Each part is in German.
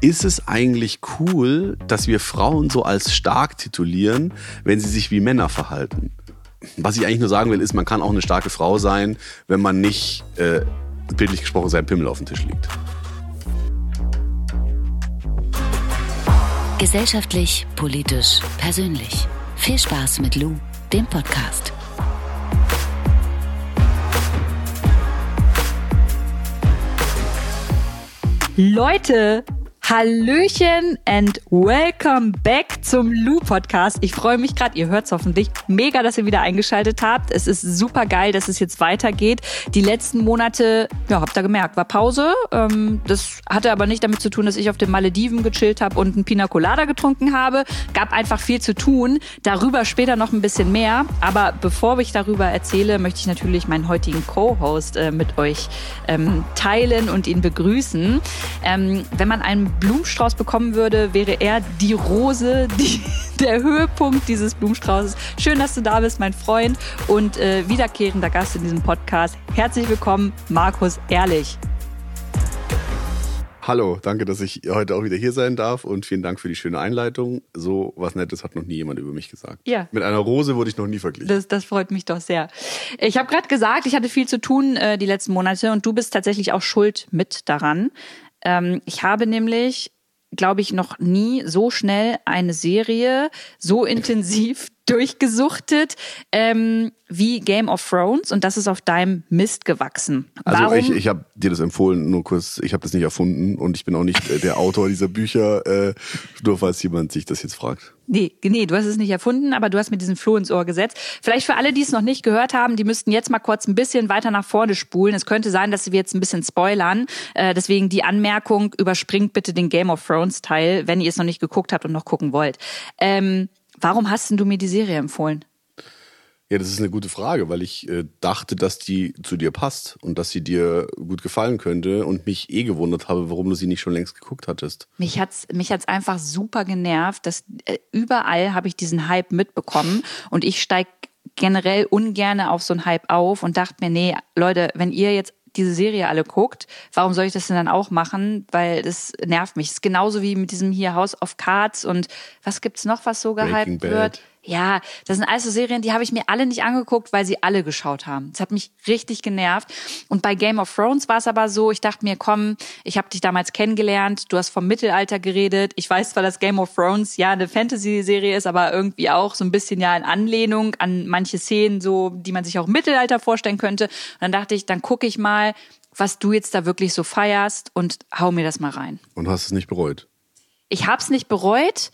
ist es eigentlich cool, dass wir Frauen so als stark titulieren, wenn sie sich wie Männer verhalten? Was ich eigentlich nur sagen will, ist, man kann auch eine starke Frau sein, wenn man nicht, äh, bildlich gesprochen, sein Pimmel auf dem Tisch liegt. Gesellschaftlich, politisch, persönlich. Viel Spaß mit Lou, dem Podcast. Leute, Hallöchen and welcome back zum Lou Podcast. Ich freue mich gerade, ihr hört es hoffentlich. Mega, dass ihr wieder eingeschaltet habt. Es ist super geil, dass es jetzt weitergeht. Die letzten Monate, ja, habt ihr gemerkt, war Pause. Ähm, das hatte aber nicht damit zu tun, dass ich auf den Malediven gechillt habe und ein Pina Colada getrunken habe. Gab einfach viel zu tun. Darüber später noch ein bisschen mehr. Aber bevor ich darüber erzähle, möchte ich natürlich meinen heutigen Co-Host äh, mit euch ähm, teilen und ihn begrüßen. Ähm, wenn man einen Blumenstrauß bekommen würde, wäre er die Rose, die, der Höhepunkt dieses Blumenstraußes. Schön, dass du da bist, mein Freund und äh, wiederkehrender Gast in diesem Podcast. Herzlich willkommen, Markus Ehrlich. Hallo, danke, dass ich heute auch wieder hier sein darf und vielen Dank für die schöne Einleitung. So was Nettes hat noch nie jemand über mich gesagt. Ja. Mit einer Rose wurde ich noch nie verglichen. Das, das freut mich doch sehr. Ich habe gerade gesagt, ich hatte viel zu tun äh, die letzten Monate und du bist tatsächlich auch schuld mit daran. Ähm, ich habe nämlich, glaube ich, noch nie so schnell eine Serie so intensiv durchgesuchtet ähm, wie Game of Thrones und das ist auf deinem Mist gewachsen. Also Warum? ich, ich habe dir das empfohlen, nur kurz, ich habe das nicht erfunden und ich bin auch nicht äh, der Autor dieser Bücher, äh, nur falls jemand sich das jetzt fragt. Nee, nee, du hast es nicht erfunden, aber du hast mir diesen Floh ins Ohr gesetzt. Vielleicht für alle, die es noch nicht gehört haben, die müssten jetzt mal kurz ein bisschen weiter nach vorne spulen. Es könnte sein, dass wir jetzt ein bisschen spoilern. Äh, deswegen die Anmerkung, überspringt bitte den Game of Thrones Teil, wenn ihr es noch nicht geguckt habt und noch gucken wollt. Ähm, Warum hast denn du mir die Serie empfohlen? Ja, das ist eine gute Frage, weil ich äh, dachte, dass die zu dir passt und dass sie dir gut gefallen könnte und mich eh gewundert habe, warum du sie nicht schon längst geguckt hattest. Mich hat's mich hat's einfach super genervt, dass äh, überall habe ich diesen Hype mitbekommen und ich steig generell ungerne auf so einen Hype auf und dachte mir, nee, Leute, wenn ihr jetzt diese Serie alle guckt, warum soll ich das denn dann auch machen? Weil das nervt mich. Das ist genauso wie mit diesem hier House of Cards und was gibt's noch, was so gehypt wird? Ja, das sind alles so Serien, die habe ich mir alle nicht angeguckt, weil sie alle geschaut haben. Das hat mich richtig genervt. Und bei Game of Thrones war es aber so, ich dachte mir, komm, ich habe dich damals kennengelernt, du hast vom Mittelalter geredet. Ich weiß zwar, dass Game of Thrones ja eine Fantasy-Serie ist, aber irgendwie auch so ein bisschen ja in Anlehnung an manche Szenen, so die man sich auch im Mittelalter vorstellen könnte. Und dann dachte ich, dann gucke ich mal, was du jetzt da wirklich so feierst und hau mir das mal rein. Und hast es nicht bereut? Ich habe es nicht bereut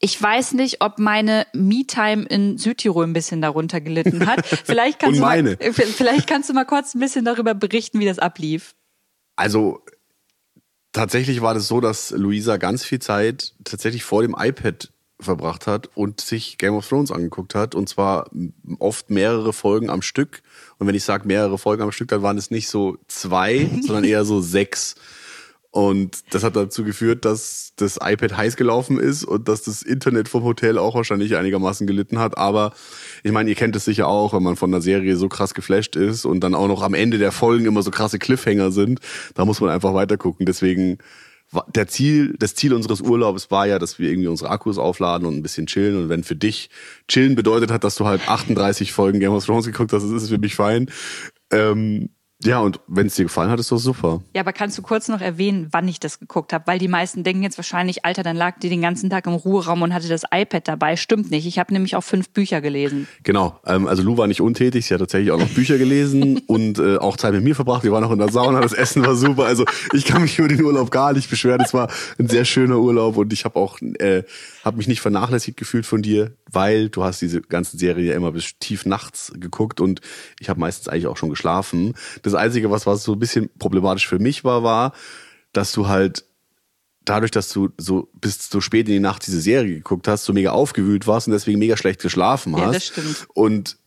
ich weiß nicht, ob meine Me-Time in Südtirol ein bisschen darunter gelitten hat. Vielleicht kannst. Du mal, vielleicht kannst du mal kurz ein bisschen darüber berichten, wie das ablief. Also tatsächlich war das so, dass Luisa ganz viel Zeit tatsächlich vor dem iPad verbracht hat und sich Game of Thrones angeguckt hat. Und zwar oft mehrere Folgen am Stück. Und wenn ich sage mehrere Folgen am Stück, dann waren es nicht so zwei, sondern eher so sechs. Und das hat dazu geführt, dass das iPad heiß gelaufen ist und dass das Internet vom Hotel auch wahrscheinlich einigermaßen gelitten hat. Aber ich meine, ihr kennt es sicher auch, wenn man von einer Serie so krass geflasht ist und dann auch noch am Ende der Folgen immer so krasse Cliffhanger sind, da muss man einfach weitergucken. Deswegen der Ziel, das Ziel unseres Urlaubs war ja, dass wir irgendwie unsere Akkus aufladen und ein bisschen chillen. Und wenn für dich chillen bedeutet hat, dass du halt 38 Folgen Game of Thrones geguckt hast, ist es für mich fein. Ähm, ja, und wenn es dir gefallen hat, ist doch super. Ja, aber kannst du kurz noch erwähnen, wann ich das geguckt habe? Weil die meisten denken jetzt wahrscheinlich, Alter, dann lag die den ganzen Tag im Ruheraum und hatte das iPad dabei. Stimmt nicht. Ich habe nämlich auch fünf Bücher gelesen. Genau. Ähm, also Lou war nicht untätig. Sie hat tatsächlich auch noch Bücher gelesen und äh, auch Zeit mit mir verbracht. Wir waren auch in der Sauna. Das Essen war super. Also ich kann mich über den Urlaub gar nicht beschweren. Es war ein sehr schöner Urlaub und ich habe auch äh, hab mich nicht vernachlässigt gefühlt von dir, weil du hast diese ganze Serie ja immer bis tief nachts geguckt und ich habe meistens eigentlich auch schon geschlafen. Das Einzige, was, was so ein bisschen problematisch für mich war, war, dass du halt dadurch, dass du so bis so spät in die Nacht diese Serie geguckt hast, so mega aufgewühlt warst und deswegen mega schlecht geschlafen hast. Ja, das stimmt. Und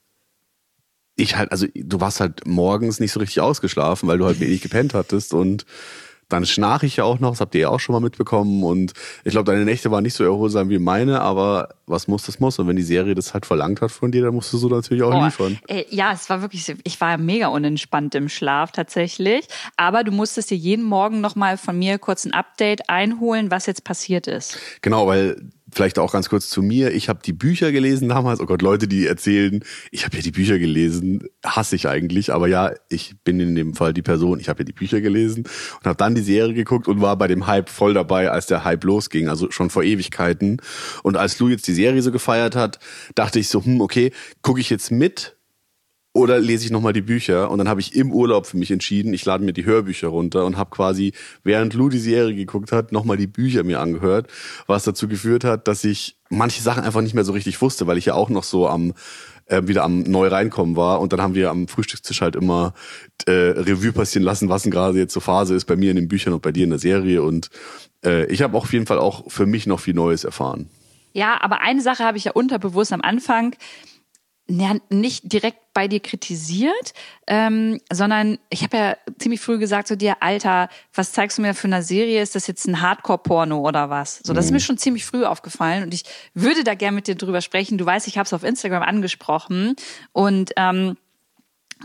ich halt, also du warst halt morgens nicht so richtig ausgeschlafen, weil du halt wenig gepennt hattest und dann schnarche ich ja auch noch, das habt ihr ja auch schon mal mitbekommen. Und ich glaube, deine Nächte waren nicht so erholsam wie meine, aber was muss, das muss. Und wenn die Serie das halt verlangt hat von dir, dann musst du so natürlich auch oh, liefern. Ey, ja, es war wirklich, ich war mega unentspannt im Schlaf tatsächlich. Aber du musstest dir jeden Morgen nochmal von mir kurz ein Update einholen, was jetzt passiert ist. Genau, weil vielleicht auch ganz kurz zu mir. Ich habe die Bücher gelesen damals. Oh Gott, Leute, die erzählen, ich habe ja die Bücher gelesen, hasse ich eigentlich. Aber ja, ich bin in dem Fall die Person. Ich habe ja die Bücher gelesen und habe dann die Serie geguckt und war bei dem Hype voll dabei, als der Hype losging. Also schon vor Ewigkeiten. Und als Lou jetzt die Serie so gefeiert hat, dachte ich so, hm, okay, gucke ich jetzt mit oder lese ich nochmal die Bücher? Und dann habe ich im Urlaub für mich entschieden, ich lade mir die Hörbücher runter und habe quasi, während Lou die Serie geguckt hat, nochmal die Bücher mir angehört, was dazu geführt hat, dass ich manche Sachen einfach nicht mehr so richtig wusste, weil ich ja auch noch so am äh, wieder am neu reinkommen war. Und dann haben wir am Frühstückstisch halt immer äh, Revue passieren lassen, was denn gerade jetzt so Phase ist bei mir in den Büchern und bei dir in der Serie. Und äh, ich habe auf jeden Fall auch für mich noch viel Neues erfahren. Ja, aber eine Sache habe ich ja unterbewusst am Anfang. Ja, nicht direkt bei dir kritisiert, ähm, sondern ich habe ja ziemlich früh gesagt zu dir, Alter, was zeigst du mir für eine Serie? Ist das jetzt ein Hardcore-Porno oder was? So, das mhm. ist mir schon ziemlich früh aufgefallen und ich würde da gerne mit dir drüber sprechen. Du weißt, ich habe es auf Instagram angesprochen und ähm,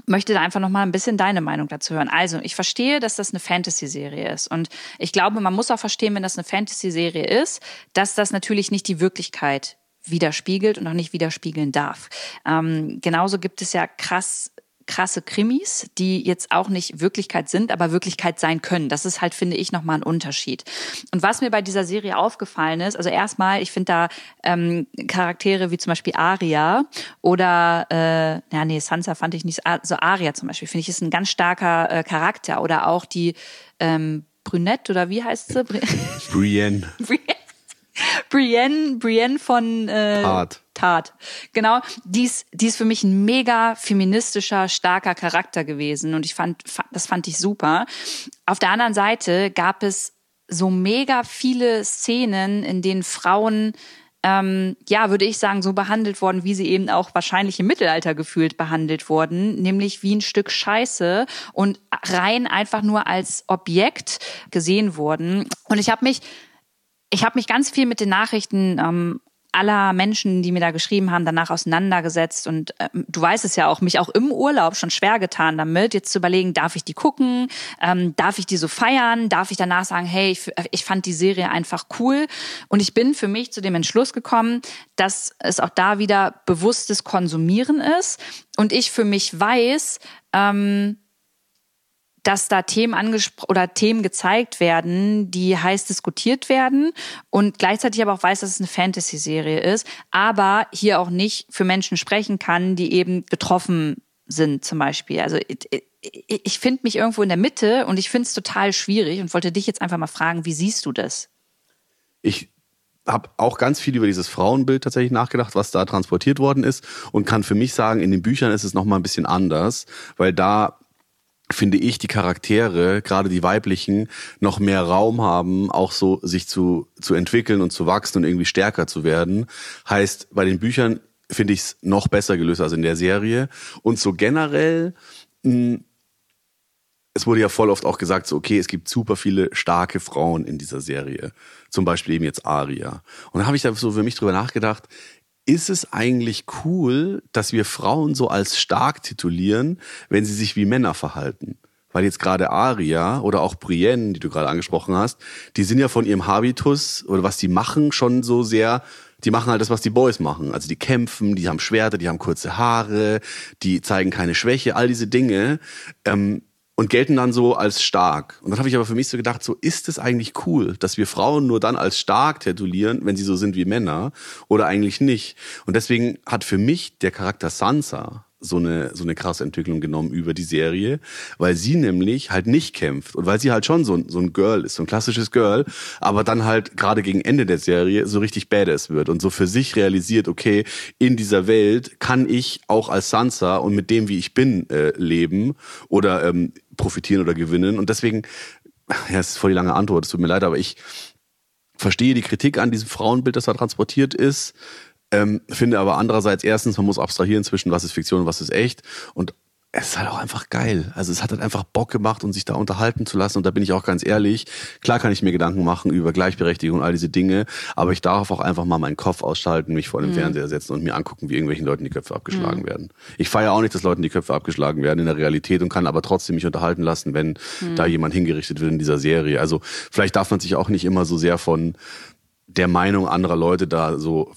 möchte da einfach noch mal ein bisschen deine Meinung dazu hören. Also, ich verstehe, dass das eine Fantasy-Serie ist und ich glaube, man muss auch verstehen, wenn das eine Fantasy-Serie ist, dass das natürlich nicht die Wirklichkeit widerspiegelt und auch nicht widerspiegeln darf. Ähm, genauso gibt es ja krass krasse Krimis, die jetzt auch nicht Wirklichkeit sind, aber Wirklichkeit sein können. Das ist halt, finde ich, nochmal ein Unterschied. Und was mir bei dieser Serie aufgefallen ist, also erstmal, ich finde da ähm, Charaktere wie zum Beispiel Aria oder, äh, ja, nee, Sansa fand ich nicht, so also Aria zum Beispiel, finde ich, ist ein ganz starker äh, Charakter. Oder auch die ähm, Brünette oder wie heißt sie? Brienne. Brienne. Brienne, Brienne von äh, Tat. Tat. Genau, die ist, die ist für mich ein mega feministischer, starker Charakter gewesen und ich fand, das fand ich super. Auf der anderen Seite gab es so mega viele Szenen, in denen Frauen ähm, ja, würde ich sagen, so behandelt worden, wie sie eben auch wahrscheinlich im Mittelalter gefühlt behandelt wurden, nämlich wie ein Stück Scheiße und rein einfach nur als Objekt gesehen wurden. Und ich habe mich ich habe mich ganz viel mit den Nachrichten ähm, aller Menschen, die mir da geschrieben haben, danach auseinandergesetzt. Und ähm, du weißt es ja auch, mich auch im Urlaub schon schwer getan damit, jetzt zu überlegen, darf ich die gucken? Ähm, darf ich die so feiern? Darf ich danach sagen, hey, ich, ich fand die Serie einfach cool? Und ich bin für mich zu dem Entschluss gekommen, dass es auch da wieder bewusstes Konsumieren ist. Und ich für mich weiß, ähm, dass da Themen angesprochen oder Themen gezeigt werden, die heiß diskutiert werden und gleichzeitig aber auch weiß, dass es eine Fantasy-Serie ist, aber hier auch nicht für Menschen sprechen kann, die eben getroffen sind zum Beispiel. Also ich, finde mich irgendwo in der Mitte und ich finde es total schwierig und wollte dich jetzt einfach mal fragen, wie siehst du das? Ich habe auch ganz viel über dieses Frauenbild tatsächlich nachgedacht, was da transportiert worden ist und kann für mich sagen, in den Büchern ist es noch mal ein bisschen anders, weil da finde ich, die Charaktere, gerade die weiblichen, noch mehr Raum haben, auch so sich zu, zu entwickeln und zu wachsen und irgendwie stärker zu werden. Heißt, bei den Büchern finde ich es noch besser gelöst als in der Serie. Und so generell, mh, hm, es wurde ja voll oft auch gesagt, so, okay, es gibt super viele starke Frauen in dieser Serie. Zum Beispiel eben jetzt Aria. Und da habe ich da so für mich drüber nachgedacht, ist es eigentlich cool, dass wir Frauen so als stark titulieren, wenn sie sich wie Männer verhalten? Weil jetzt gerade Aria oder auch Brienne, die du gerade angesprochen hast, die sind ja von ihrem Habitus oder was die machen schon so sehr die machen halt das, was die Boys machen. Also die kämpfen, die haben Schwerter, die haben kurze Haare, die zeigen keine Schwäche, all diese Dinge. Ähm, und gelten dann so als stark. Und dann habe ich aber für mich so gedacht, so ist es eigentlich cool, dass wir Frauen nur dann als stark titulieren, wenn sie so sind wie Männer oder eigentlich nicht. Und deswegen hat für mich der Charakter Sansa so eine, so eine krasse Entwicklung genommen über die Serie, weil sie nämlich halt nicht kämpft und weil sie halt schon so ein, so ein Girl ist, so ein klassisches Girl, aber dann halt gerade gegen Ende der Serie so richtig badass wird und so für sich realisiert, okay, in dieser Welt kann ich auch als Sansa und mit dem, wie ich bin, äh, leben oder ähm, profitieren oder gewinnen und deswegen, ja, es ist voll die lange Antwort, es tut mir leid, aber ich verstehe die Kritik an diesem Frauenbild, das da transportiert ist, ähm, finde aber andererseits erstens, man muss abstrahieren zwischen was ist Fiktion und was ist echt. Und es ist halt auch einfach geil. Also es hat halt einfach Bock gemacht und sich da unterhalten zu lassen. Und da bin ich auch ganz ehrlich. Klar kann ich mir Gedanken machen über Gleichberechtigung und all diese Dinge, aber ich darf auch einfach mal meinen Kopf ausschalten, mich vor dem mhm. Fernseher setzen und mir angucken, wie irgendwelchen Leuten die Köpfe abgeschlagen mhm. werden. Ich feiere auch nicht, dass Leuten die Köpfe abgeschlagen werden in der Realität und kann aber trotzdem mich unterhalten lassen, wenn mhm. da jemand hingerichtet wird in dieser Serie. Also vielleicht darf man sich auch nicht immer so sehr von der Meinung anderer Leute da so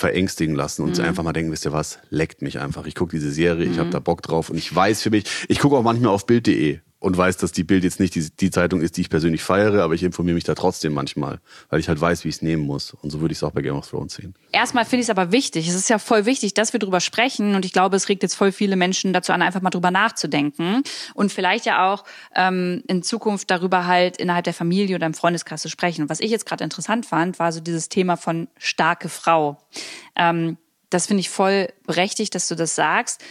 verängstigen lassen und mhm. einfach mal denken, wisst ihr was, leckt mich einfach. Ich gucke diese Serie, mhm. ich habe da Bock drauf und ich weiß für mich, ich gucke auch manchmal auf Bild.de und weiß, dass die Bild jetzt nicht die, die Zeitung ist, die ich persönlich feiere, aber ich informiere mich da trotzdem manchmal, weil ich halt weiß, wie ich es nehmen muss. Und so würde ich es auch bei Game of Thrones sehen. Erstmal finde ich es aber wichtig. Es ist ja voll wichtig, dass wir drüber sprechen. Und ich glaube, es regt jetzt voll viele Menschen dazu an, einfach mal drüber nachzudenken. Und vielleicht ja auch ähm, in Zukunft darüber halt innerhalb der Familie oder im Freundeskreis zu sprechen. Und was ich jetzt gerade interessant fand, war so dieses Thema von starke Frau. Ähm, das finde ich voll berechtigt, dass du das sagst.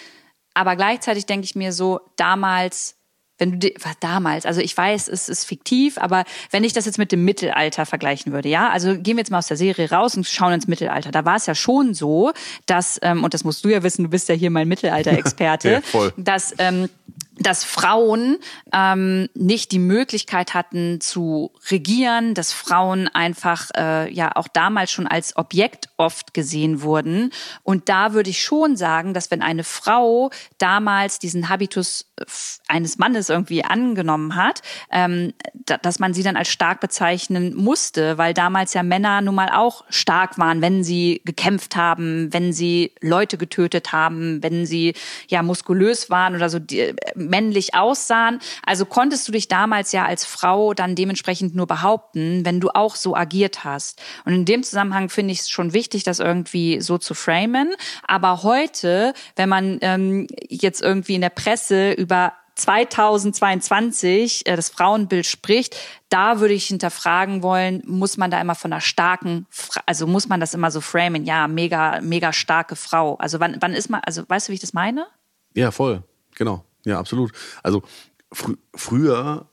Aber gleichzeitig denke ich mir so, damals wenn du was damals, also ich weiß, es ist fiktiv, aber wenn ich das jetzt mit dem Mittelalter vergleichen würde, ja, also gehen wir jetzt mal aus der Serie raus und schauen ins Mittelalter. Da war es ja schon so, dass ähm, und das musst du ja wissen, du bist ja hier mein Mittelalter-Experte, ja, dass ähm, dass Frauen ähm, nicht die Möglichkeit hatten zu regieren, dass Frauen einfach äh, ja auch damals schon als Objekt oft gesehen wurden. Und da würde ich schon sagen, dass wenn eine Frau damals diesen Habitus äh, eines Mannes irgendwie angenommen hat, ähm, da, dass man sie dann als stark bezeichnen musste, weil damals ja Männer nun mal auch stark waren, wenn sie gekämpft haben, wenn sie Leute getötet haben, wenn sie ja muskulös waren oder so die, männlich aussahen. Also konntest du dich damals ja als Frau dann dementsprechend nur behaupten, wenn du auch so agiert hast. Und in dem Zusammenhang finde ich es schon wichtig, das irgendwie so zu framen. Aber heute, wenn man ähm, jetzt irgendwie in der Presse über 2022 äh, das Frauenbild spricht, da würde ich hinterfragen wollen, muss man da immer von einer starken, also muss man das immer so framen, ja, mega, mega starke Frau. Also wann, wann ist man, also weißt du, wie ich das meine? Ja, voll, genau. Ja, absolut. Also fr früher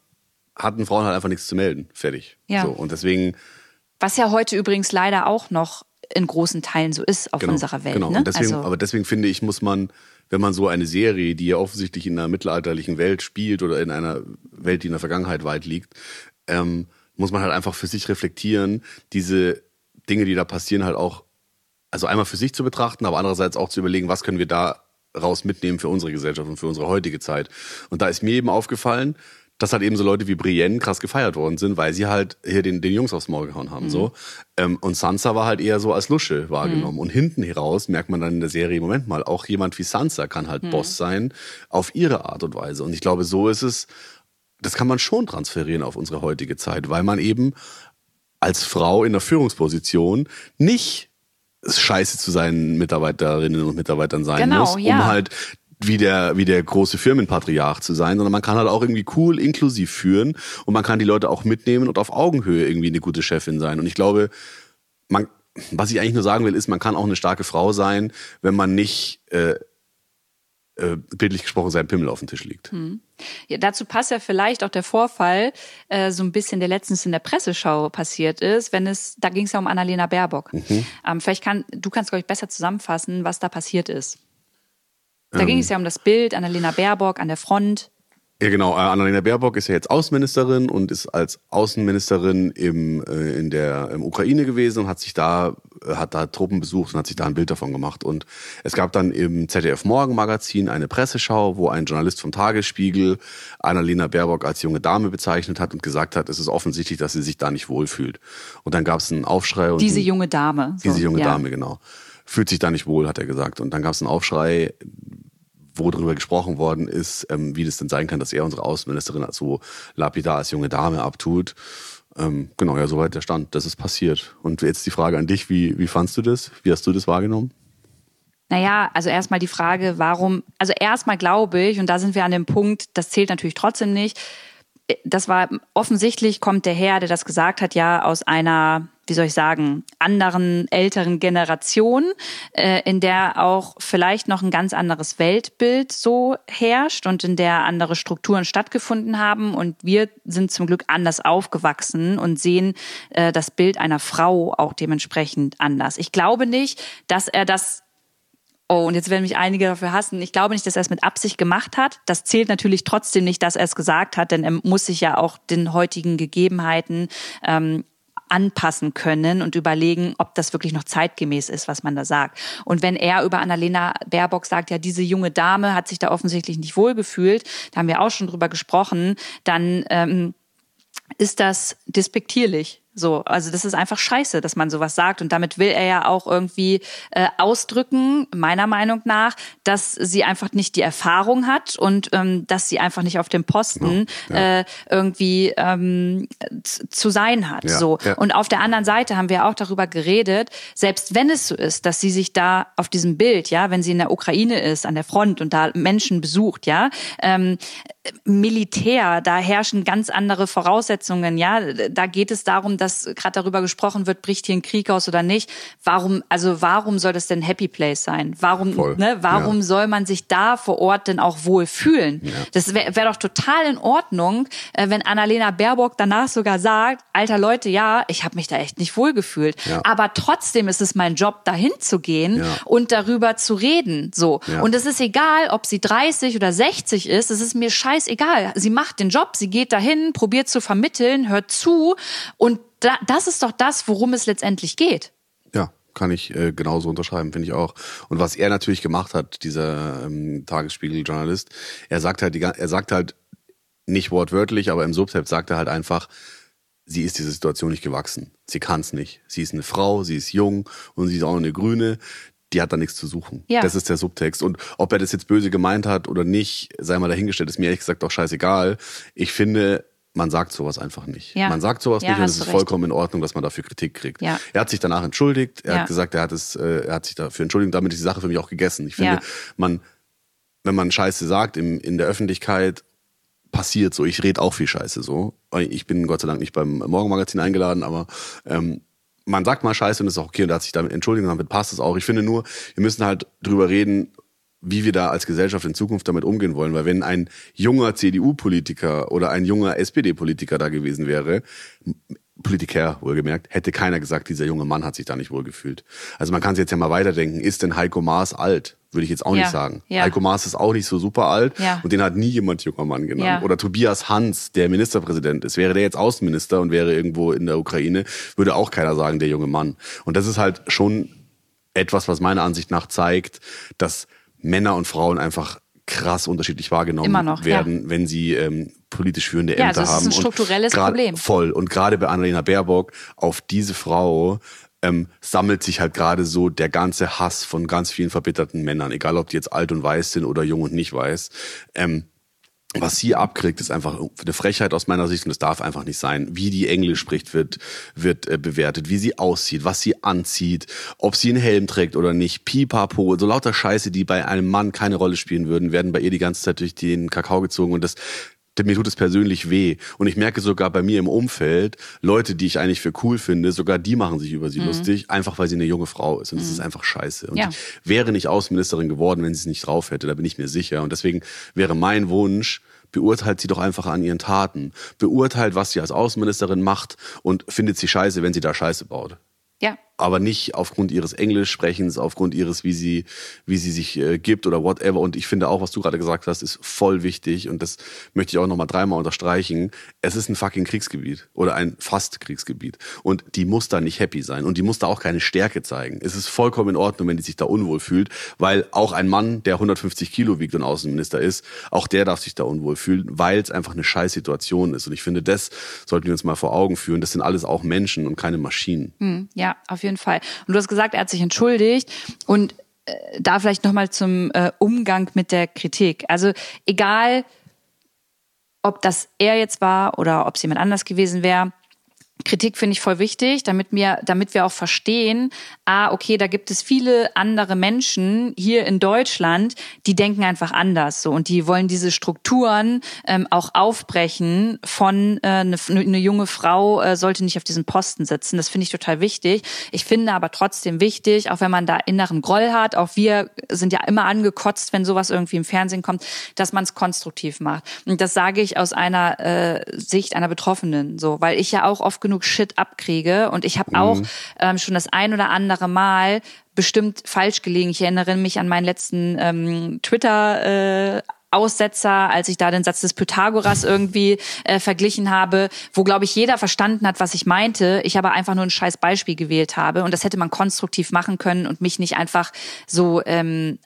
hatten Frauen halt einfach nichts zu melden. Fertig. Ja. So, und deswegen. Was ja heute übrigens leider auch noch in großen Teilen so ist auf genau, unserer Welt. Genau. Ne? Deswegen, also, aber deswegen finde ich, muss man, wenn man so eine Serie, die ja offensichtlich in einer mittelalterlichen Welt spielt oder in einer Welt, die in der Vergangenheit weit liegt, ähm, muss man halt einfach für sich reflektieren, diese Dinge, die da passieren, halt auch, also einmal für sich zu betrachten, aber andererseits auch zu überlegen, was können wir da raus mitnehmen für unsere Gesellschaft und für unsere heutige Zeit. Und da ist mir eben aufgefallen, dass halt eben so Leute wie Brienne krass gefeiert worden sind, weil sie halt hier den, den Jungs aufs Maul gehauen haben. Mhm. so. Ähm, und Sansa war halt eher so als Lusche wahrgenommen. Mhm. Und hinten heraus merkt man dann in der Serie, Moment mal, auch jemand wie Sansa kann halt mhm. Boss sein, auf ihre Art und Weise. Und ich glaube, so ist es, das kann man schon transferieren auf unsere heutige Zeit, weil man eben als Frau in der Führungsposition nicht scheiße zu seinen Mitarbeiterinnen und Mitarbeitern sein genau, muss, um ja. halt wie der, wie der große Firmenpatriarch zu sein, sondern man kann halt auch irgendwie cool inklusiv führen und man kann die Leute auch mitnehmen und auf Augenhöhe irgendwie eine gute Chefin sein. Und ich glaube, man, was ich eigentlich nur sagen will, ist, man kann auch eine starke Frau sein, wenn man nicht äh, äh, bildlich gesprochen sein Pimmel auf dem Tisch liegt. Hm. Ja, dazu passt ja vielleicht auch der Vorfall, äh, so ein bisschen, der letztens in der Presseschau passiert ist, wenn es, da ging es ja um Annalena Baerbock. Mhm. Ähm, vielleicht kann, du kannst, glaube ich, besser zusammenfassen, was da passiert ist. Da ähm. ging es ja um das Bild, Annalena Baerbock an der Front. Ja, genau. Äh, Annalena Baerbock ist ja jetzt Außenministerin und ist als Außenministerin im, äh, in der im Ukraine gewesen und hat sich da, äh, hat da Truppen besucht und hat sich da ein Bild davon gemacht. Und es gab dann im ZDF Morgenmagazin eine Presseschau, wo ein Journalist vom Tagesspiegel Annalena Baerbock als junge Dame bezeichnet hat und gesagt hat, es ist offensichtlich, dass sie sich da nicht wohlfühlt. Und dann gab es einen Aufschrei. Und diese junge Dame. So, diese junge ja. Dame, genau. Fühlt sich da nicht wohl, hat er gesagt. Und dann gab es einen Aufschrei, wo darüber gesprochen worden ist, ähm, wie das denn sein kann, dass er unsere Außenministerin als so lapidar als junge Dame abtut. Ähm, genau, ja, soweit der Stand. Das ist passiert. Und jetzt die Frage an dich, wie, wie fandst du das? Wie hast du das wahrgenommen? Naja, also erstmal die Frage, warum, also erstmal glaube ich, und da sind wir an dem Punkt, das zählt natürlich trotzdem nicht, das war offensichtlich kommt der Herr, der das gesagt hat, ja aus einer, wie soll ich sagen, anderen älteren Generation, äh, in der auch vielleicht noch ein ganz anderes Weltbild so herrscht und in der andere Strukturen stattgefunden haben. Und wir sind zum Glück anders aufgewachsen und sehen äh, das Bild einer Frau auch dementsprechend anders. Ich glaube nicht, dass er das Oh, und jetzt werden mich einige dafür hassen. Ich glaube nicht, dass er es mit Absicht gemacht hat. Das zählt natürlich trotzdem nicht, dass er es gesagt hat, denn er muss sich ja auch den heutigen Gegebenheiten ähm, anpassen können und überlegen, ob das wirklich noch zeitgemäß ist, was man da sagt. Und wenn er über Annalena Baerbock sagt, ja, diese junge Dame hat sich da offensichtlich nicht wohlgefühlt, da haben wir auch schon drüber gesprochen, dann ähm, ist das despektierlich. So, also das ist einfach scheiße, dass man sowas sagt. Und damit will er ja auch irgendwie äh, ausdrücken, meiner Meinung nach, dass sie einfach nicht die Erfahrung hat und ähm, dass sie einfach nicht auf dem Posten ja, ja. Äh, irgendwie ähm, zu sein hat. Ja, so. Und auf der anderen Seite haben wir auch darüber geredet, selbst wenn es so ist, dass sie sich da auf diesem Bild, ja, wenn sie in der Ukraine ist, an der Front und da Menschen besucht, ja, ähm, Militär, da herrschen ganz andere Voraussetzungen, ja. Da geht es darum, dass gerade darüber gesprochen wird, bricht hier ein Krieg aus oder nicht. Warum, also warum soll das denn Happy Place sein? Warum, Voll. ne, warum ja. soll man sich da vor Ort denn auch wohl fühlen? Ja. Das wäre wär doch total in Ordnung, äh, wenn Annalena Baerbock danach sogar sagt, alter Leute, ja, ich habe mich da echt nicht wohl gefühlt. Ja. Aber trotzdem ist es mein Job, dahin zu gehen und darüber zu reden. So. Und es ist egal, ob sie 30 oder 60 ist, es ist mir scheißegal. Sie macht den Job, sie geht dahin, probiert zu vermitteln, hört zu und da, das ist doch das, worum es letztendlich geht. Ja, kann ich äh, genauso unterschreiben, finde ich auch. Und was er natürlich gemacht hat, dieser ähm, Tagesspiegel-Journalist, er sagt halt, die, er sagt halt nicht wortwörtlich, aber im Subtext sagt er halt einfach, sie ist dieser Situation nicht gewachsen. Sie kann es nicht. Sie ist eine Frau, sie ist jung und sie ist auch eine Grüne. Die hat da nichts zu suchen. Ja. Das ist der Subtext. Und ob er das jetzt böse gemeint hat oder nicht, sei mal dahingestellt, ist mir ehrlich gesagt auch scheißegal. Ich finde, man sagt sowas einfach nicht. Ja. Man sagt sowas ja, nicht und es ist vollkommen in Ordnung, dass man dafür Kritik kriegt. Ja. Er hat sich danach entschuldigt, er hat gesagt, er hat es, äh, er hat sich dafür entschuldigt, damit ist die Sache für mich auch gegessen. Ich finde, man, wenn man Scheiße sagt im, in der Öffentlichkeit, passiert so. Ich rede auch viel Scheiße so. Ich bin Gott sei Dank nicht beim Morgenmagazin eingeladen, aber ähm, man sagt mal Scheiße und ist auch okay und er hat sich damit entschuldigt und damit passt es auch. Ich finde nur, wir müssen halt drüber reden, wie wir da als Gesellschaft in Zukunft damit umgehen wollen. Weil wenn ein junger CDU-Politiker oder ein junger SPD-Politiker da gewesen wäre, Politiker wohlgemerkt, hätte keiner gesagt, dieser junge Mann hat sich da nicht wohl gefühlt. Also man kann sich jetzt ja mal weiterdenken, ist denn Heiko Maas alt? Würde ich jetzt auch ja, nicht sagen. Ja. Heiko Maas ist auch nicht so super alt ja. und den hat nie jemand junger Mann genannt. Oder Tobias Hans, der Ministerpräsident ist. Wäre der jetzt Außenminister und wäre irgendwo in der Ukraine, würde auch keiner sagen, der junge Mann. Und das ist halt schon etwas, was meiner Ansicht nach zeigt, dass Männer und Frauen einfach krass unterschiedlich wahrgenommen noch, werden, ja. wenn sie ähm, politisch führende Ämter haben. Ja, das ist ein strukturelles Problem. Voll. Und gerade bei Annalena Baerbock auf diese Frau ähm, sammelt sich halt gerade so der ganze Hass von ganz vielen verbitterten Männern, egal ob die jetzt alt und weiß sind oder jung und nicht weiß. Ähm, was sie abkriegt, ist einfach eine Frechheit aus meiner Sicht und es darf einfach nicht sein. Wie die Englisch spricht, wird, wird äh, bewertet, wie sie aussieht, was sie anzieht, ob sie einen Helm trägt oder nicht, pipapo, so lauter Scheiße, die bei einem Mann keine Rolle spielen würden, werden bei ihr die ganze Zeit durch den Kakao gezogen und das mir tut es persönlich weh. Und ich merke sogar bei mir im Umfeld, Leute, die ich eigentlich für cool finde, sogar die machen sich über sie mhm. lustig, einfach weil sie eine junge Frau ist. Und das mhm. ist einfach scheiße. Und ja. ich wäre nicht Außenministerin geworden, wenn sie es nicht drauf hätte, da bin ich mir sicher. Und deswegen wäre mein Wunsch, beurteilt sie doch einfach an ihren Taten. Beurteilt, was sie als Außenministerin macht und findet sie scheiße, wenn sie da Scheiße baut. Ja, aber nicht aufgrund ihres Englischsprechens, aufgrund ihres, wie sie, wie sie sich äh, gibt oder whatever. Und ich finde auch, was du gerade gesagt hast, ist voll wichtig und das möchte ich auch nochmal dreimal unterstreichen. Es ist ein fucking Kriegsgebiet oder ein fast Kriegsgebiet und die muss da nicht happy sein und die muss da auch keine Stärke zeigen. Es ist vollkommen in Ordnung, wenn die sich da unwohl fühlt, weil auch ein Mann, der 150 Kilo wiegt und Außenminister ist, auch der darf sich da unwohl fühlen, weil es einfach eine scheiß Situation ist. Und ich finde, das sollten wir uns mal vor Augen führen. Das sind alles auch Menschen und keine Maschinen. Hm, ja, auf jeden Fall. Und du hast gesagt, er hat sich entschuldigt und äh, da vielleicht nochmal zum äh, Umgang mit der Kritik. Also egal, ob das er jetzt war oder ob es jemand anders gewesen wäre, Kritik finde ich voll wichtig, damit wir, damit wir auch verstehen, ah, okay, da gibt es viele andere Menschen hier in Deutschland, die denken einfach anders so und die wollen diese Strukturen ähm, auch aufbrechen von äh, eine, eine junge Frau äh, sollte nicht auf diesem Posten sitzen. Das finde ich total wichtig. Ich finde aber trotzdem wichtig, auch wenn man da inneren Groll hat, auch wir sind ja immer angekotzt, wenn sowas irgendwie im Fernsehen kommt, dass man es konstruktiv macht. Und das sage ich aus einer äh, Sicht einer Betroffenen so, weil ich ja auch oft genug genug Shit abkriege. Und ich habe auch ähm, schon das ein oder andere Mal bestimmt falsch gelegen. Ich erinnere mich an meinen letzten ähm, Twitter. Äh, Aussetzer, als ich da den Satz des Pythagoras irgendwie äh, verglichen habe, wo, glaube ich, jeder verstanden hat, was ich meinte, ich aber einfach nur ein scheiß Beispiel gewählt habe. Und das hätte man konstruktiv machen können und mich nicht einfach so ähm,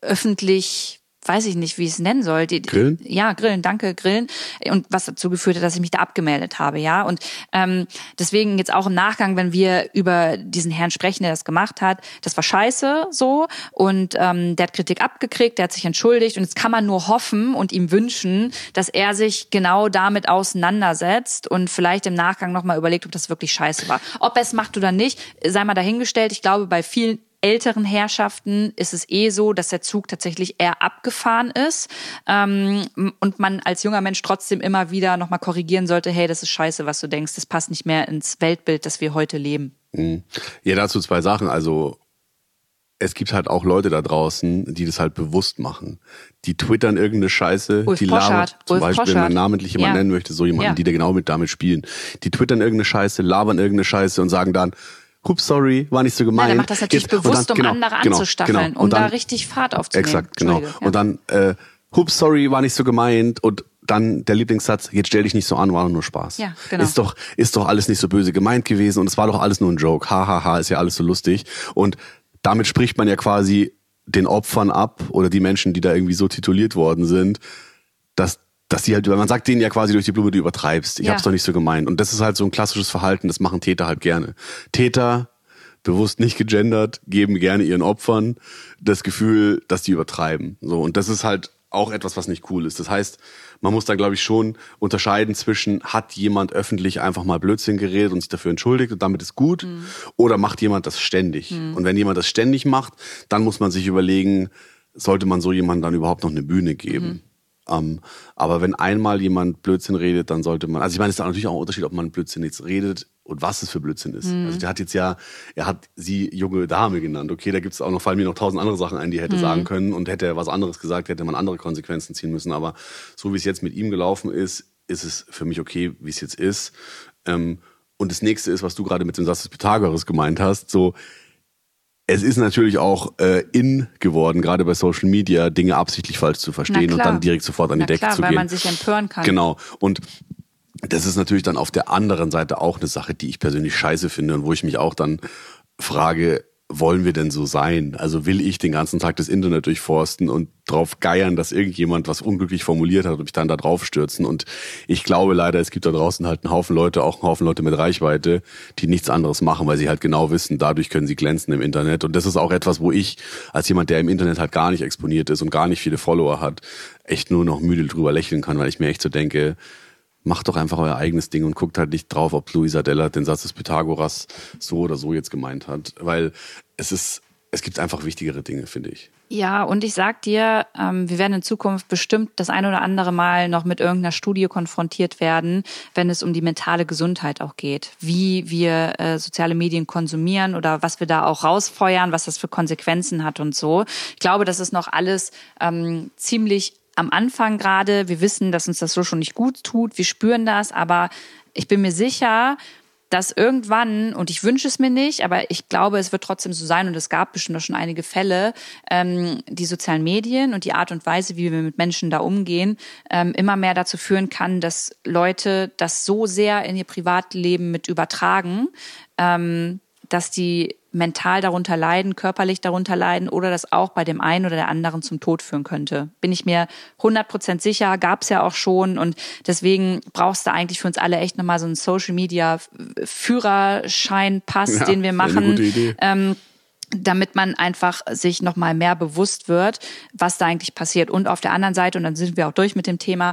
öffentlich weiß ich nicht, wie ich es nennen soll. Die, Grillen? Ja, Grillen, danke, Grillen. Und was dazu geführt hat, dass ich mich da abgemeldet habe, ja. Und ähm, deswegen jetzt auch im Nachgang, wenn wir über diesen Herrn sprechen, der das gemacht hat, das war scheiße so. Und ähm, der hat Kritik abgekriegt, der hat sich entschuldigt. Und jetzt kann man nur hoffen und ihm wünschen, dass er sich genau damit auseinandersetzt und vielleicht im Nachgang nochmal überlegt, ob das wirklich scheiße war. Ob er es macht oder nicht, sei mal dahingestellt. Ich glaube, bei vielen älteren Herrschaften ist es eh so, dass der Zug tatsächlich eher abgefahren ist ähm, und man als junger Mensch trotzdem immer wieder nochmal korrigieren sollte, hey, das ist scheiße, was du denkst, das passt nicht mehr ins Weltbild, das wir heute leben. Mhm. Ja, dazu zwei Sachen. Also es gibt halt auch Leute da draußen, die das halt bewusst machen. Die twittern irgendeine Scheiße, Ulf die Poschardt, labern, zum Ulf Beispiel, wenn man Poschardt. namentlich jemanden Ja. nennen möchte, so jemanden, Ja. die da genau mit damit spielen. Die twittern irgendeine Scheiße, labern irgendeine Scheiße und sagen dann, hups, sorry, war nicht so gemeint. Nein, er macht das natürlich Jetzt- bewusst, dann- um genau, andere genau, anzustacheln, genau. um Und dann- da richtig Fahrt aufzunehmen. Exakt, genau. Ja. Und dann, äh, hups, sorry, war nicht so gemeint. Und dann der Lieblingssatz, jetzt stell dich nicht so an, war doch nur Spaß. Ja, genau. Ist doch, ist doch alles nicht so böse gemeint gewesen und es war doch alles nur ein Joke. Ha, ha, ha, ist ja alles so lustig. Und damit spricht man ja quasi den Opfern ab oder die Menschen, die da irgendwie so tituliert worden sind, dass dass die halt, man sagt denen ja quasi durch die Blume, du übertreibst. Ich Ja. hab's doch nicht so gemeint. Und das ist halt so ein klassisches Verhalten, das machen Täter halt gerne. Täter, bewusst nicht gegendert, geben gerne ihren Opfern das Gefühl, dass die übertreiben. So. Und das ist halt auch etwas, was nicht cool ist. Das heißt, man muss da, glaube ich, schon unterscheiden zwischen, hat jemand öffentlich einfach mal Blödsinn geredet und sich dafür entschuldigt und damit ist gut, oder macht jemand das ständig? Und wenn jemand das ständig macht, dann muss man sich überlegen, sollte man so jemandem dann überhaupt noch eine Bühne geben? Ähm, aber wenn einmal jemand Blödsinn redet, dann sollte man, also ich meine, es ist natürlich auch ein Unterschied, ob man Blödsinn jetzt redet und was es für Blödsinn ist. Also der hat jetzt ja, er hat sie junge Dame genannt. Okay, da gibt es auch noch, fallen mir noch tausend andere Sachen ein, die er hätte sagen können und hätte er was anderes gesagt, hätte man andere Konsequenzen ziehen müssen. Aber so wie es jetzt mit ihm gelaufen ist, ist es für mich okay, wie es jetzt ist. Ähm, und das nächste ist, was du gerade mit dem Satz des Pythagoras gemeint hast, so, es ist natürlich auch äh, in geworden, gerade bei Social Media, Dinge absichtlich falsch zu verstehen und dann direkt sofort an die Na Decke klar, zu weil gehen. man sich empören kann. Genau. Und das ist natürlich dann auf der anderen Seite auch eine Sache, die ich persönlich scheiße finde und wo ich mich auch dann frage, wollen wir denn so sein? Also will ich den ganzen Tag das Internet durchforsten und drauf geiern, dass irgendjemand was unglücklich formuliert hat und mich dann da drauf stürzen? Und ich glaube leider, es gibt da draußen halt einen Haufen Leute, auch einen Haufen Leute mit Reichweite, die nichts anderes machen, weil sie halt genau wissen, dadurch können sie glänzen im Internet. Und das ist auch etwas, wo ich als jemand, der im Internet halt gar nicht exponiert ist und gar nicht viele Follower hat, echt nur noch müde drüber lächeln kann, weil ich mir echt so denke, macht doch einfach euer eigenes Ding und guckt halt nicht drauf, ob Luisa Della den Satz des Pythagoras so oder so jetzt gemeint hat. Weil es ist, es gibt einfach wichtigere Dinge, finde ich. Ja, und ich sag dir, ähm, wir werden in Zukunft bestimmt das ein oder andere Mal noch mit irgendeiner Studie konfrontiert werden, wenn es um die mentale Gesundheit auch geht. Wie wir äh, soziale Medien konsumieren oder was wir da auch rausfeuern, was das für Konsequenzen hat und so. Ich glaube, das ist noch alles ähm, ziemlich am Anfang gerade. Wir wissen, dass uns das so schon nicht gut tut. Wir spüren das, aber ich bin mir sicher, dass irgendwann, und ich wünsche es mir nicht, aber ich glaube, es wird trotzdem so sein, und es gab bestimmt auch schon einige Fälle, ähm, die sozialen Medien und die Art und Weise, wie wir mit Menschen da umgehen, ähm, immer mehr dazu führen kann, dass Leute das so sehr in ihr Privatleben mit übertragen, ähm, dass die mental darunter leiden, körperlich darunter leiden oder das auch bei dem einen oder der anderen zum Tod führen könnte. Bin ich mir 100% sicher, gab es ja auch schon und deswegen brauchst du eigentlich für uns alle echt nochmal so einen Social Media Führerscheinpass, Ja, den wir machen. Ähm, damit man einfach sich noch mal mehr bewusst wird, was da eigentlich passiert. Und auf der anderen Seite, und dann sind wir auch durch mit dem Thema,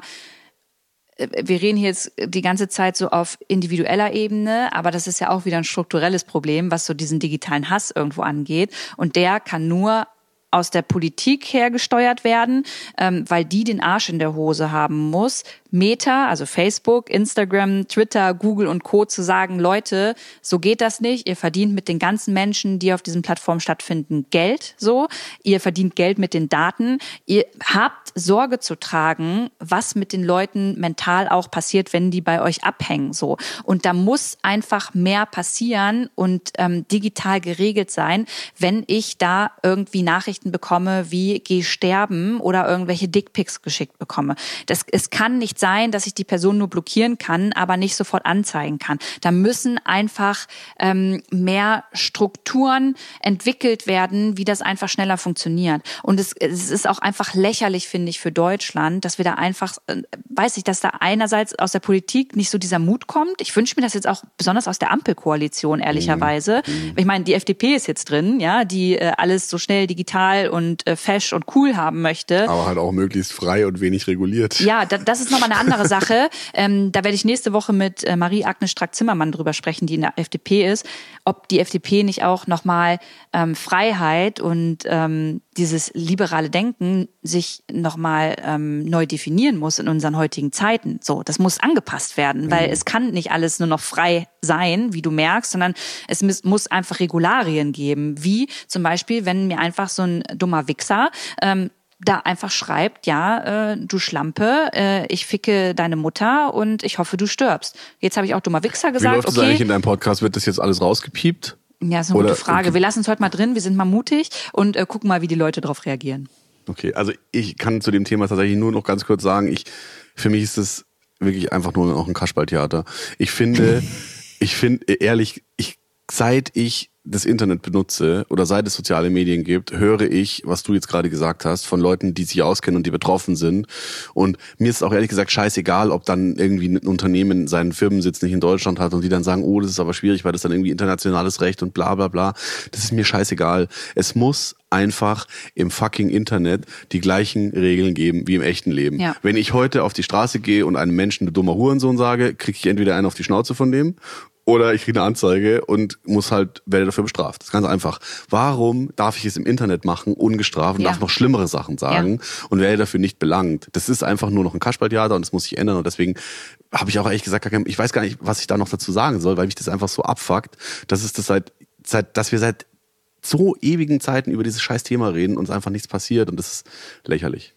wir reden hier jetzt die ganze Zeit so auf individueller Ebene, aber das ist ja auch wieder ein strukturelles Problem, was so diesen digitalen Hass irgendwo angeht. Und der kann nur aus der Politik hergesteuert werden, ähm, weil die den Arsch in der Hose haben muss, Meta, also Facebook, Instagram, Twitter, Google und Co. zu sagen, Leute, so geht das nicht. Ihr verdient mit den ganzen Menschen, die auf diesen Plattformen stattfinden, Geld so. Ihr verdient Geld mit den Daten. Ihr habt Sorge zu tragen, was mit den Leuten mental auch passiert, wenn die bei euch abhängen so. Und da muss einfach mehr passieren und ähm, digital geregelt sein, wenn ich da irgendwie Nachrichten bekomme, wie geh sterben oder irgendwelche Dickpics geschickt bekomme. Das, es kann nicht sein, dass ich die Person nur blockieren kann, aber nicht sofort anzeigen kann. Da müssen einfach ähm, mehr Strukturen entwickelt werden, wie das einfach schneller funktioniert. Und es, es ist auch einfach lächerlich, finde ich, für Deutschland, dass wir da einfach, äh, weiß ich, dass da einerseits aus der Politik nicht so dieser Mut kommt. Ich wünsche mir das jetzt auch besonders aus der Ampelkoalition, ehrlicherweise. Mhm. Ich meine, die FDP ist jetzt drin, ja, die äh, alles so schnell digital und äh, fesch und cool haben möchte. Aber halt auch möglichst frei und wenig reguliert. Ja, da, das ist nochmal eine andere Sache. Ähm, da werde ich nächste Woche mit äh, Marie-Agnes Strack-Zimmermann drüber sprechen, die in der FDP ist, ob die FDP nicht auch nochmal ähm, Freiheit und ähm, dieses liberale Denken sich nochmal ähm, neu definieren muss in unseren heutigen Zeiten. So, das muss angepasst werden, weil mhm. es kann nicht alles nur noch frei sein, wie du merkst, sondern es muss einfach Regularien geben, wie zum Beispiel, wenn mir einfach so ein dummer Wichser ähm, da einfach schreibt, ja, äh, du Schlampe, äh, ich ficke deine Mutter und ich hoffe, du stirbst. Jetzt habe ich auch dummer Wichser gesagt. Wie läuft das okay. eigentlich in deinem Podcast? Wird das jetzt alles rausgepiept? Ja, ist eine Oder, gute Frage. Wir lassen es heute mal drin, wir sind mal mutig und äh, gucken mal, wie die Leute darauf reagieren. Okay, also ich kann zu dem Thema tatsächlich nur noch ganz kurz sagen, ich, für mich ist es wirklich einfach nur noch ein Kasperltheater. Ich finde, ich finde ehrlich, ich, seit ich das Internet benutze oder seit es soziale Medien gibt, höre ich, was du jetzt gerade gesagt hast, von Leuten, die sich auskennen und die betroffen sind. Und mir ist auch ehrlich gesagt scheißegal, ob dann irgendwie ein Unternehmen seinen Firmensitz nicht in Deutschland hat und die dann sagen, oh, das ist aber schwierig, weil das dann irgendwie internationales Recht und bla bla bla. Das ist mir scheißegal. Es muss einfach im fucking Internet die gleichen Regeln geben wie im echten Leben. Ja. Wenn ich heute auf die Straße gehe und einem Menschen du dummer Hurensohn sage, kriege ich entweder einen auf die Schnauze von dem oder ich kriege eine Anzeige und muss halt, werde dafür bestraft. Das ist ganz einfach. Warum darf ich es im Internet machen, ungestraft und ja. darf noch schlimmere Sachen sagen ja. und werde dafür nicht belangt? Das ist einfach nur noch ein Kasperltheater und das muss sich ändern und deswegen habe ich auch ehrlich gesagt, ich weiß gar nicht, was ich da noch dazu sagen soll, weil mich das einfach so abfuckt, dass es das seit, seit, dass wir seit so ewigen Zeiten über dieses scheiß Thema reden und es einfach nichts passiert und das ist lächerlich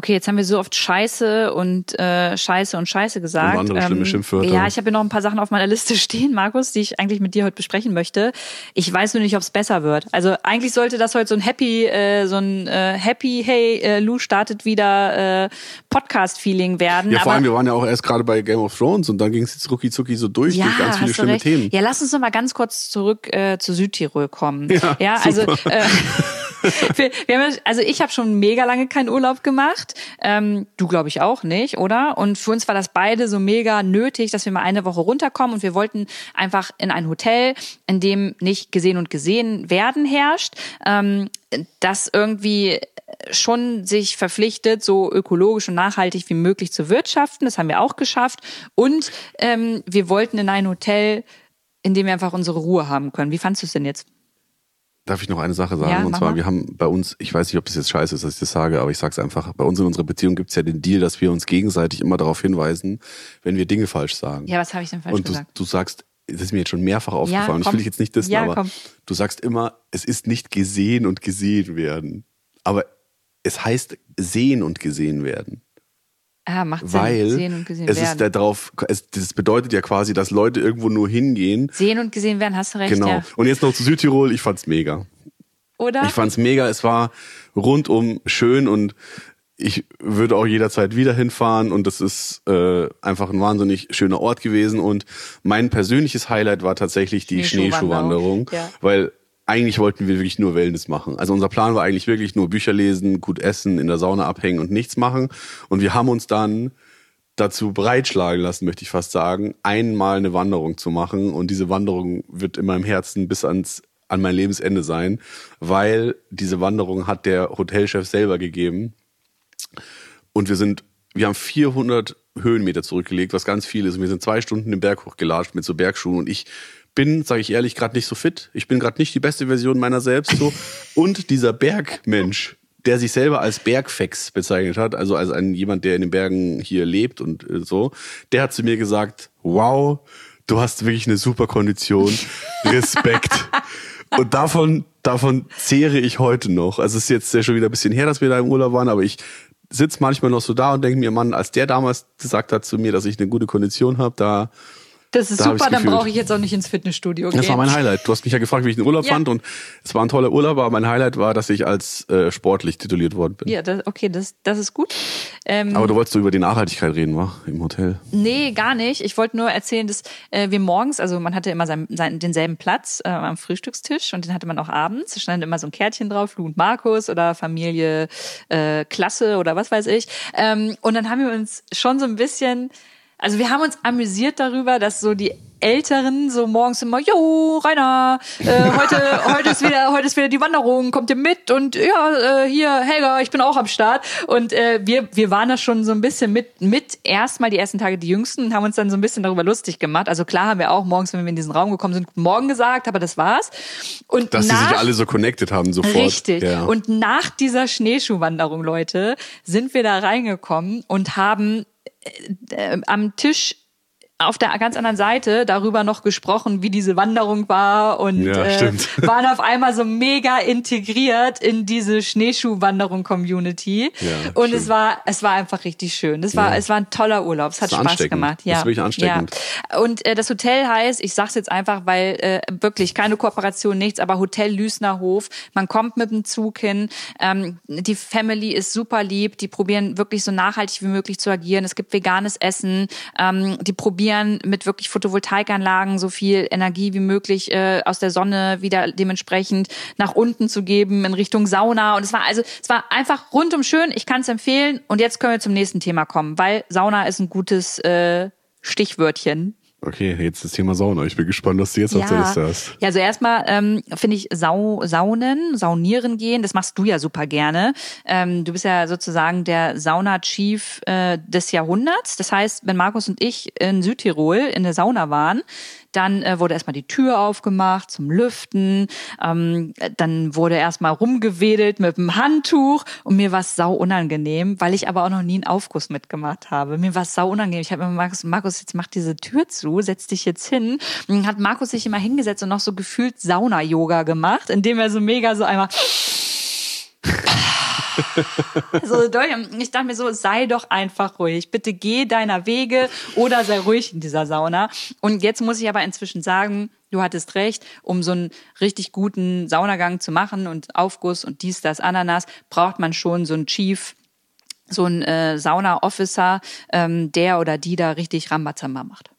okay, jetzt haben wir so oft Scheiße und äh, Scheiße und Scheiße gesagt. Und andere schlimme ähm, Schimpfwörter. Ja, ich habe hier noch ein paar Sachen auf meiner Liste stehen, Markus, die ich eigentlich mit dir heute besprechen möchte. Ich weiß nur nicht, ob es besser wird. Also eigentlich sollte das heute so ein Happy, äh, so ein äh, Happy, hey, äh, Lou startet wieder äh, Podcast-Feeling werden. Ja, vor allem, wir waren ja auch erst gerade bei Game of Thrones und dann ging es jetzt rucki zucki so durch, ja, durch ganz viele schlimme recht. Themen. Ja, lass uns noch mal ganz kurz zurück äh, zu Südtirol kommen. Ja, ja also äh, wir, wir haben, also ich habe schon mega lange keinen Urlaub gemacht. Ähm, du glaube ich auch nicht, oder? Und für uns war das beide so mega nötig, dass wir mal eine Woche runterkommen und wir wollten einfach in ein Hotel, in dem nicht gesehen und gesehen werden herrscht, ähm, das irgendwie schon sich verpflichtet, so ökologisch und nachhaltig wie möglich zu wirtschaften. Das haben wir auch geschafft. Und ähm, wir wollten in ein Hotel, in dem wir einfach unsere Ruhe haben können. Wie fandst du es denn jetzt? Darf ich noch eine Sache sagen? Ja, und zwar, wir haben bei uns, ich weiß nicht, ob das jetzt scheiße ist, dass ich das sage, aber ich sag's einfach, bei uns in unserer Beziehung gibt's ja den Deal, dass wir uns gegenseitig immer darauf hinweisen, wenn wir Dinge falsch sagen. Ja, was habe ich denn falsch und du, gesagt? Du sagst, das ist mir jetzt schon mehrfach aufgefallen, ja, ich will dich jetzt nicht dissen, ja, aber komm. du sagst immer, es ist nicht gesehen und gesehen werden. Aber es heißt sehen und gesehen werden. Ah, macht Sinn. Weil sehen und gesehen es werden. ist darauf, es, das bedeutet ja quasi, dass Leute irgendwo nur hingehen. Sehen und gesehen werden, hast du recht. Genau. Ja. Und jetzt noch zu Südtirol, ich fand's mega. Oder? Ich fand's mega, es war rundum schön und ich würde auch jederzeit wieder hinfahren und das ist äh, einfach ein wahnsinnig schöner Ort gewesen und mein persönliches Highlight war tatsächlich die Schneeschuhwanderung, Schneeschuhwanderung ja. weil eigentlich wollten wir wirklich nur Wellness machen. Also unser Plan war eigentlich wirklich nur Bücher lesen, gut essen, in der Sauna abhängen und nichts machen. Und wir haben uns dann dazu breitschlagen lassen, möchte ich fast sagen, einmal eine Wanderung zu machen. Und diese Wanderung wird in meinem Herzen bis ans an mein Lebensende sein, weil diese Wanderung hat der Hotelchef selber gegeben. Und wir sind, wir haben 400 Höhenmeter zurückgelegt, was ganz viel ist. Und wir sind zwei Stunden den Berg hochgelatscht mit so Bergschuhen und ich bin, sage ich ehrlich, gerade nicht so fit. Ich bin gerade nicht die beste Version meiner selbst so. Und dieser Bergmensch, der sich selber als Bergfex bezeichnet hat, also als ein jemand, der in den Bergen hier lebt und äh, so, der hat zu mir gesagt, wow, du hast wirklich eine super Kondition, Respekt. und davon, davon zehre ich heute noch. Also es ist jetzt ja schon wieder ein bisschen her, dass wir da im Urlaub waren, aber ich sitze manchmal noch so da und denke mir, Mann, als der damals gesagt hat zu mir, dass ich eine gute Kondition habe, da das ist Da super, dann brauche ich jetzt auch nicht ins Fitnessstudio gehen. Das war mein Highlight. Du hast mich ja gefragt, wie ich den Urlaub Ja. fand und es war ein toller Urlaub, aber mein Highlight war, dass ich als äh, sportlich tituliert worden bin. Ja, das, okay, das, das ist gut. Ähm, Aber du wolltest so über die Nachhaltigkeit reden, wa? Im Hotel. Nee, gar nicht. Ich wollte nur erzählen, dass äh, wir morgens, also man hatte immer sein, sein, denselben Platz äh, am Frühstückstisch und den hatte man auch abends. Da stand immer so ein Kärtchen drauf, Lou und Markus oder Familie äh, Klasse oder was weiß ich. Ähm, und dann haben wir uns schon so ein bisschen, also wir haben uns amüsiert darüber, dass so die Älteren so morgens immer, jo, Rainer, äh, heute, heute ist wieder, heute ist wieder die Wanderung, kommt ihr mit? Und ja, äh, hier, Helga, ich bin auch am Start. Und äh, wir, wir waren da schon so ein bisschen mit, mit erstmal die ersten Tage die Jüngsten und haben uns dann so ein bisschen darüber lustig gemacht. Also klar haben wir auch morgens, wenn wir in diesen Raum gekommen sind, Guten Morgen gesagt, aber das war's. Und Dass nach, die sich alle so connected haben sofort. Richtig. Ja. Und nach dieser Schneeschuhwanderung, Leute, sind wir da reingekommen und haben am Tisch auf der ganz anderen Seite darüber noch gesprochen, wie diese Wanderung war und Ja, äh, waren auf einmal so mega integriert in diese Schneeschuhwanderung-Community. Ja, und stimmt. es war, es war einfach richtig schön. Das war, Ja. es war ein toller Urlaub. Es hat Das Spaß gemacht. Das Ja. ist wirklich ansteckend. Ja. Und äh, das Hotel heißt, ich sag's jetzt einfach, weil äh, wirklich keine Kooperation, nichts, aber Hotel Lüsner Hof. Man kommt mit dem Zug hin. Ähm, die Family ist super lieb. Die probieren wirklich so nachhaltig wie möglich zu agieren. Es gibt veganes Essen. Ähm, die probieren mit wirklich Photovoltaikanlagen so viel Energie wie möglich äh, aus der Sonne wieder dementsprechend nach unten zu geben in Richtung Sauna. Und es war also, es war einfach rundum schön. Ich kann es empfehlen. Und jetzt können wir zum nächsten Thema kommen, weil Sauna ist ein gutes äh, Stichwörtchen. Okay, jetzt das Thema Sauna. Ich bin gespannt, was du jetzt auf der Liste hast. Ja, also erstmal ähm, finde ich Sau, Saunen, Saunieren gehen, das machst du ja super gerne. Ähm, du bist ja sozusagen der Sauna-Chief äh, des Jahrhunderts. Das heißt, wenn Markus und ich in Südtirol in der Sauna waren, dann äh, wurde erstmal die Tür aufgemacht zum Lüften. Ähm, dann wurde erstmal rumgewedelt mit dem Handtuch und mir war es sau unangenehm, weil ich aber auch noch nie einen Aufguss mitgemacht habe. Mir war es sau unangenehm. Ich habe mir Markus, Markus, jetzt mach diese Tür zu, setz dich jetzt hin. Und dann hat Markus sich immer hingesetzt und noch so gefühlt Sauna-Yoga gemacht, indem er so mega so einmal so. Und Ich dachte mir so, sei doch einfach ruhig. Bitte geh deiner Wege oder sei ruhig in dieser Sauna. Und jetzt muss ich aber inzwischen sagen, du hattest recht, um so einen richtig guten Saunagang zu machen und Aufguss und dies, das, Ananas, braucht man schon so einen Chief, so einen äh, Sauna-Officer, ähm, der oder die da richtig Rambazamba macht.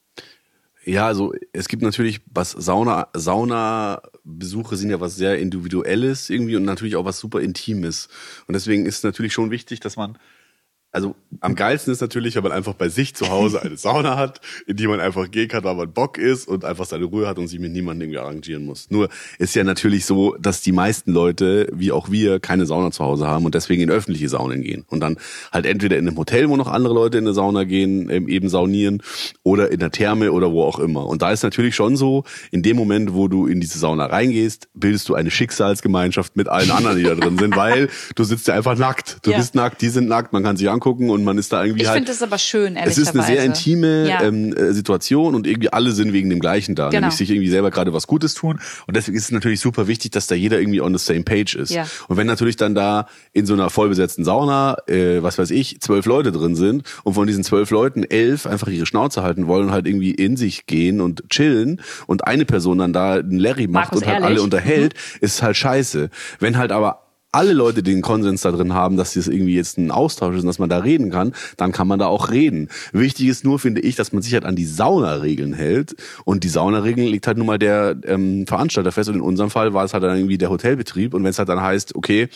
Ja, also es gibt natürlich was Sauna, Sauna-Besuche sind ja was sehr Individuelles irgendwie und natürlich auch was super Intimes. Und deswegen ist natürlich schon wichtig, dass man, also am geilsten ist natürlich, wenn man einfach bei sich zu Hause eine Sauna hat, in die man einfach gehen kann, weil man Bock ist und einfach seine Ruhe hat und sich mit niemandem irgendwie arrangieren muss. Nur ist ja natürlich so, dass die meisten Leute, wie auch wir, keine Sauna zu Hause haben und deswegen in öffentliche Saunen gehen. Und dann halt entweder in einem Hotel, wo noch andere Leute in eine Sauna gehen, ähm, eben saunieren oder in der Therme oder wo auch immer. Und da ist natürlich schon so, in dem Moment, wo du in diese Sauna reingehst, bildest du eine Schicksalsgemeinschaft mit allen anderen, die da drin sind, weil du sitzt ja einfach nackt. Du Ja. bist nackt, die sind nackt, man kann sich angucken und man ist da irgendwie Ich halt. finde das aber schön, Es ehrlicherweise. ist eine sehr intime Ja. ähm, äh, Situation und irgendwie alle sind wegen dem Gleichen da, Genau. nämlich sich irgendwie selber gerade was Gutes tun. Und deswegen ist es natürlich super wichtig, dass da jeder irgendwie on the same page ist. Ja. Und wenn natürlich dann da in so einer vollbesetzten Sauna, äh, was weiß ich, zwölf Leute drin sind und von diesen zwölf Leuten elf einfach ihre Schnauze halten wollen und halt irgendwie in sich gehen und chillen und eine Person dann da einen Larry macht Markus, und halt ehrlich? alle unterhält, ist halt scheiße. Wenn halt aber alle Leute den Konsens da drin haben, dass das irgendwie jetzt ein Austausch ist und dass man da reden kann, dann kann man da auch reden. Wichtig ist nur, finde ich, dass man sich halt an die Saunaregeln hält. Und die Saunaregeln legt halt nun mal der ähm, Veranstalter fest. Und in unserem Fall war es halt dann irgendwie der Hotelbetrieb. Und wenn es halt dann heißt, okay,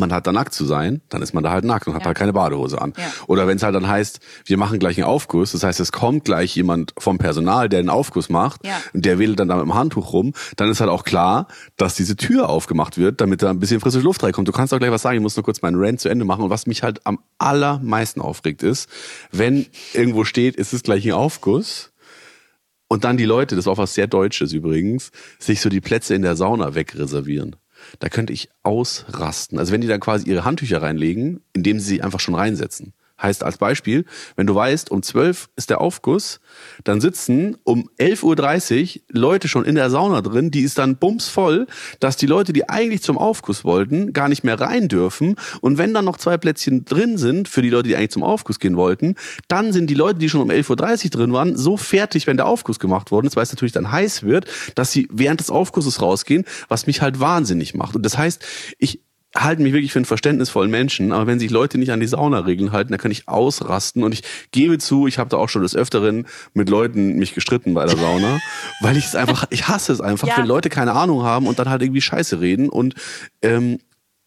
man hat da nackt zu sein, dann ist man da halt nackt und hat Ja. halt keine Badehose an. Ja. Oder wenn es halt dann heißt, wir machen gleich einen Aufguss, das heißt, es kommt gleich jemand vom Personal, der einen Aufguss macht Ja. und der wedelt dann da mit dem Handtuch rum, dann ist halt auch klar, dass diese Tür aufgemacht wird, damit da ein bisschen frische Luft reinkommt. Du kannst auch gleich was sagen, ich muss nur kurz meinen Rant zu Ende machen. Und was mich halt am allermeisten aufregt ist, wenn irgendwo steht, ist es gleich ein Aufguss, Und dann die Leute, das war auch was sehr Deutsches übrigens, sich so die Plätze in der Sauna wegreservieren. Da könnte ich ausrasten. Also wenn die dann quasi ihre Handtücher reinlegen, indem sie sie einfach schon reinsetzen. Heißt als Beispiel, wenn du weißt, um 12 ist der Aufguss, dann sitzen um 11.30 Uhr Leute schon in der Sauna drin, die ist dann bumsvoll, dass die Leute, die eigentlich zum Aufguss wollten, gar nicht mehr rein dürfen. Und wenn dann noch zwei Plätzchen drin sind, für die Leute, die eigentlich zum Aufguss gehen wollten, dann sind die Leute, die schon um 11.30 Uhr drin waren, so fertig, wenn der Aufguss gemacht worden ist, weil es natürlich dann heiß wird, dass sie während des Aufgusses rausgehen, was mich halt wahnsinnig macht. Und das heißt, ich halte mich wirklich für einen verständnisvollen Menschen, aber wenn sich Leute nicht an die Saunaregeln halten, dann kann ich ausrasten und ich gebe zu, ich habe da auch schon des Öfteren mit Leuten mich gestritten bei der Sauna, weil ich es einfach, ich hasse es einfach, Ja. wenn Leute keine Ahnung haben und dann halt irgendwie Scheiße reden und ähm,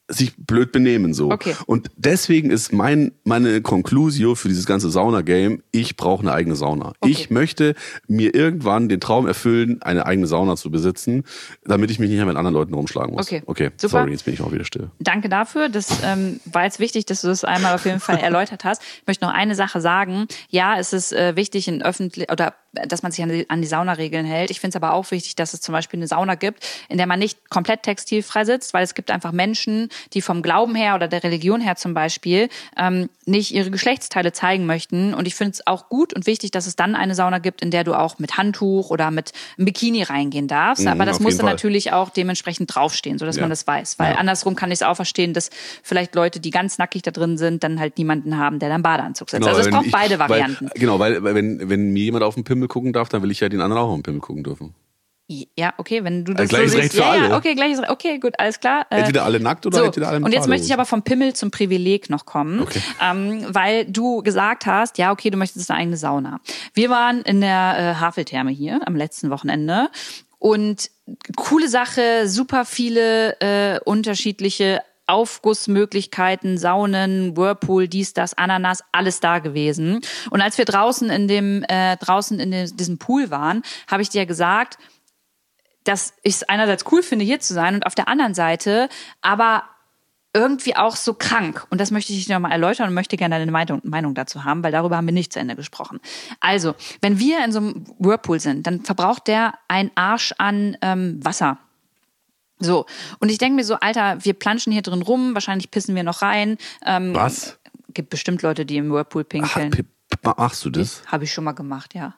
sich blöd benehmen so. Okay. Und deswegen ist mein meine Conclusio für dieses ganze Sauna-Game, ich brauche eine eigene Sauna. Okay. Ich möchte mir irgendwann den Traum erfüllen, eine eigene Sauna zu besitzen, damit ich mich nicht mehr mit anderen Leuten rumschlagen muss. Okay. Okay, Super. sorry, jetzt bin ich auch wieder still. Danke dafür. Das ähm, war jetzt wichtig, dass du das einmal auf jeden Fall erläutert hast. Ich möchte noch eine Sache sagen. Ja, es ist äh, wichtig in öffentlich oder dass man sich an die, an die Saunaregeln hält. Ich finde es aber auch wichtig, dass es zum Beispiel eine Sauna gibt, in der man nicht komplett textilfrei sitzt, weil es gibt einfach Menschen, die vom Glauben her oder der Religion her zum Beispiel ähm, nicht ihre Geschlechtsteile zeigen möchten. Und ich finde es auch gut und wichtig, dass es dann eine Sauna gibt, in der du auch mit Handtuch oder mit einem Bikini reingehen darfst. Mhm, aber das muss dann Fall. natürlich auch dementsprechend draufstehen, sodass Ja. man das weiß. Weil Ja. andersrum kann ich es auch verstehen, dass vielleicht Leute, die ganz nackig da drin sind, dann halt niemanden haben, der dann Badeanzug setzt. also es braucht ich- beide Varianten. Weil, genau, weil weil wenn, wenn mir jemand auf den Pimmel gucken darf, dann will ich ja den anderen auch auf den Pimmel gucken dürfen. Ja, okay, wenn du das Also gleiches so Recht siehst. für ja, alle. ja, okay, gleiches Recht. Okay, gut, alles klar. Äh, Entweder alle nackt oder so, entweder alle mit Und jetzt möchte ich aber vom Pimmel zum Privileg noch kommen, Okay. ähm, weil du gesagt hast, ja, okay, du möchtest eine eigene Sauna. Wir waren in der äh, Haveltherme hier am letzten Wochenende und coole Sache, super viele äh, unterschiedliche Aufgussmöglichkeiten, Saunen, Whirlpool, dies, das, Ananas, alles da gewesen. Und als wir draußen in dem äh, draußen in dem, diesem Pool waren, habe ich dir gesagt, dass ich es einerseits cool finde, hier zu sein und auf der anderen Seite aber irgendwie auch so krank. Und das möchte ich dir nochmal erläutern und möchte gerne deine Meinung, Meinung dazu haben, weil darüber haben wir nicht zu Ende gesprochen. Also, wenn wir in so einem Whirlpool sind, dann verbraucht der ein Arsch an ähm, Wasser. So, und ich denke mir so, Alter, wir planschen hier drin rum, wahrscheinlich pissen wir noch rein. Ähm, Was? Gibt bestimmt Leute, die im Whirlpool Ach, pinkeln. Pip, machst du das? Habe ich schon mal gemacht, ja.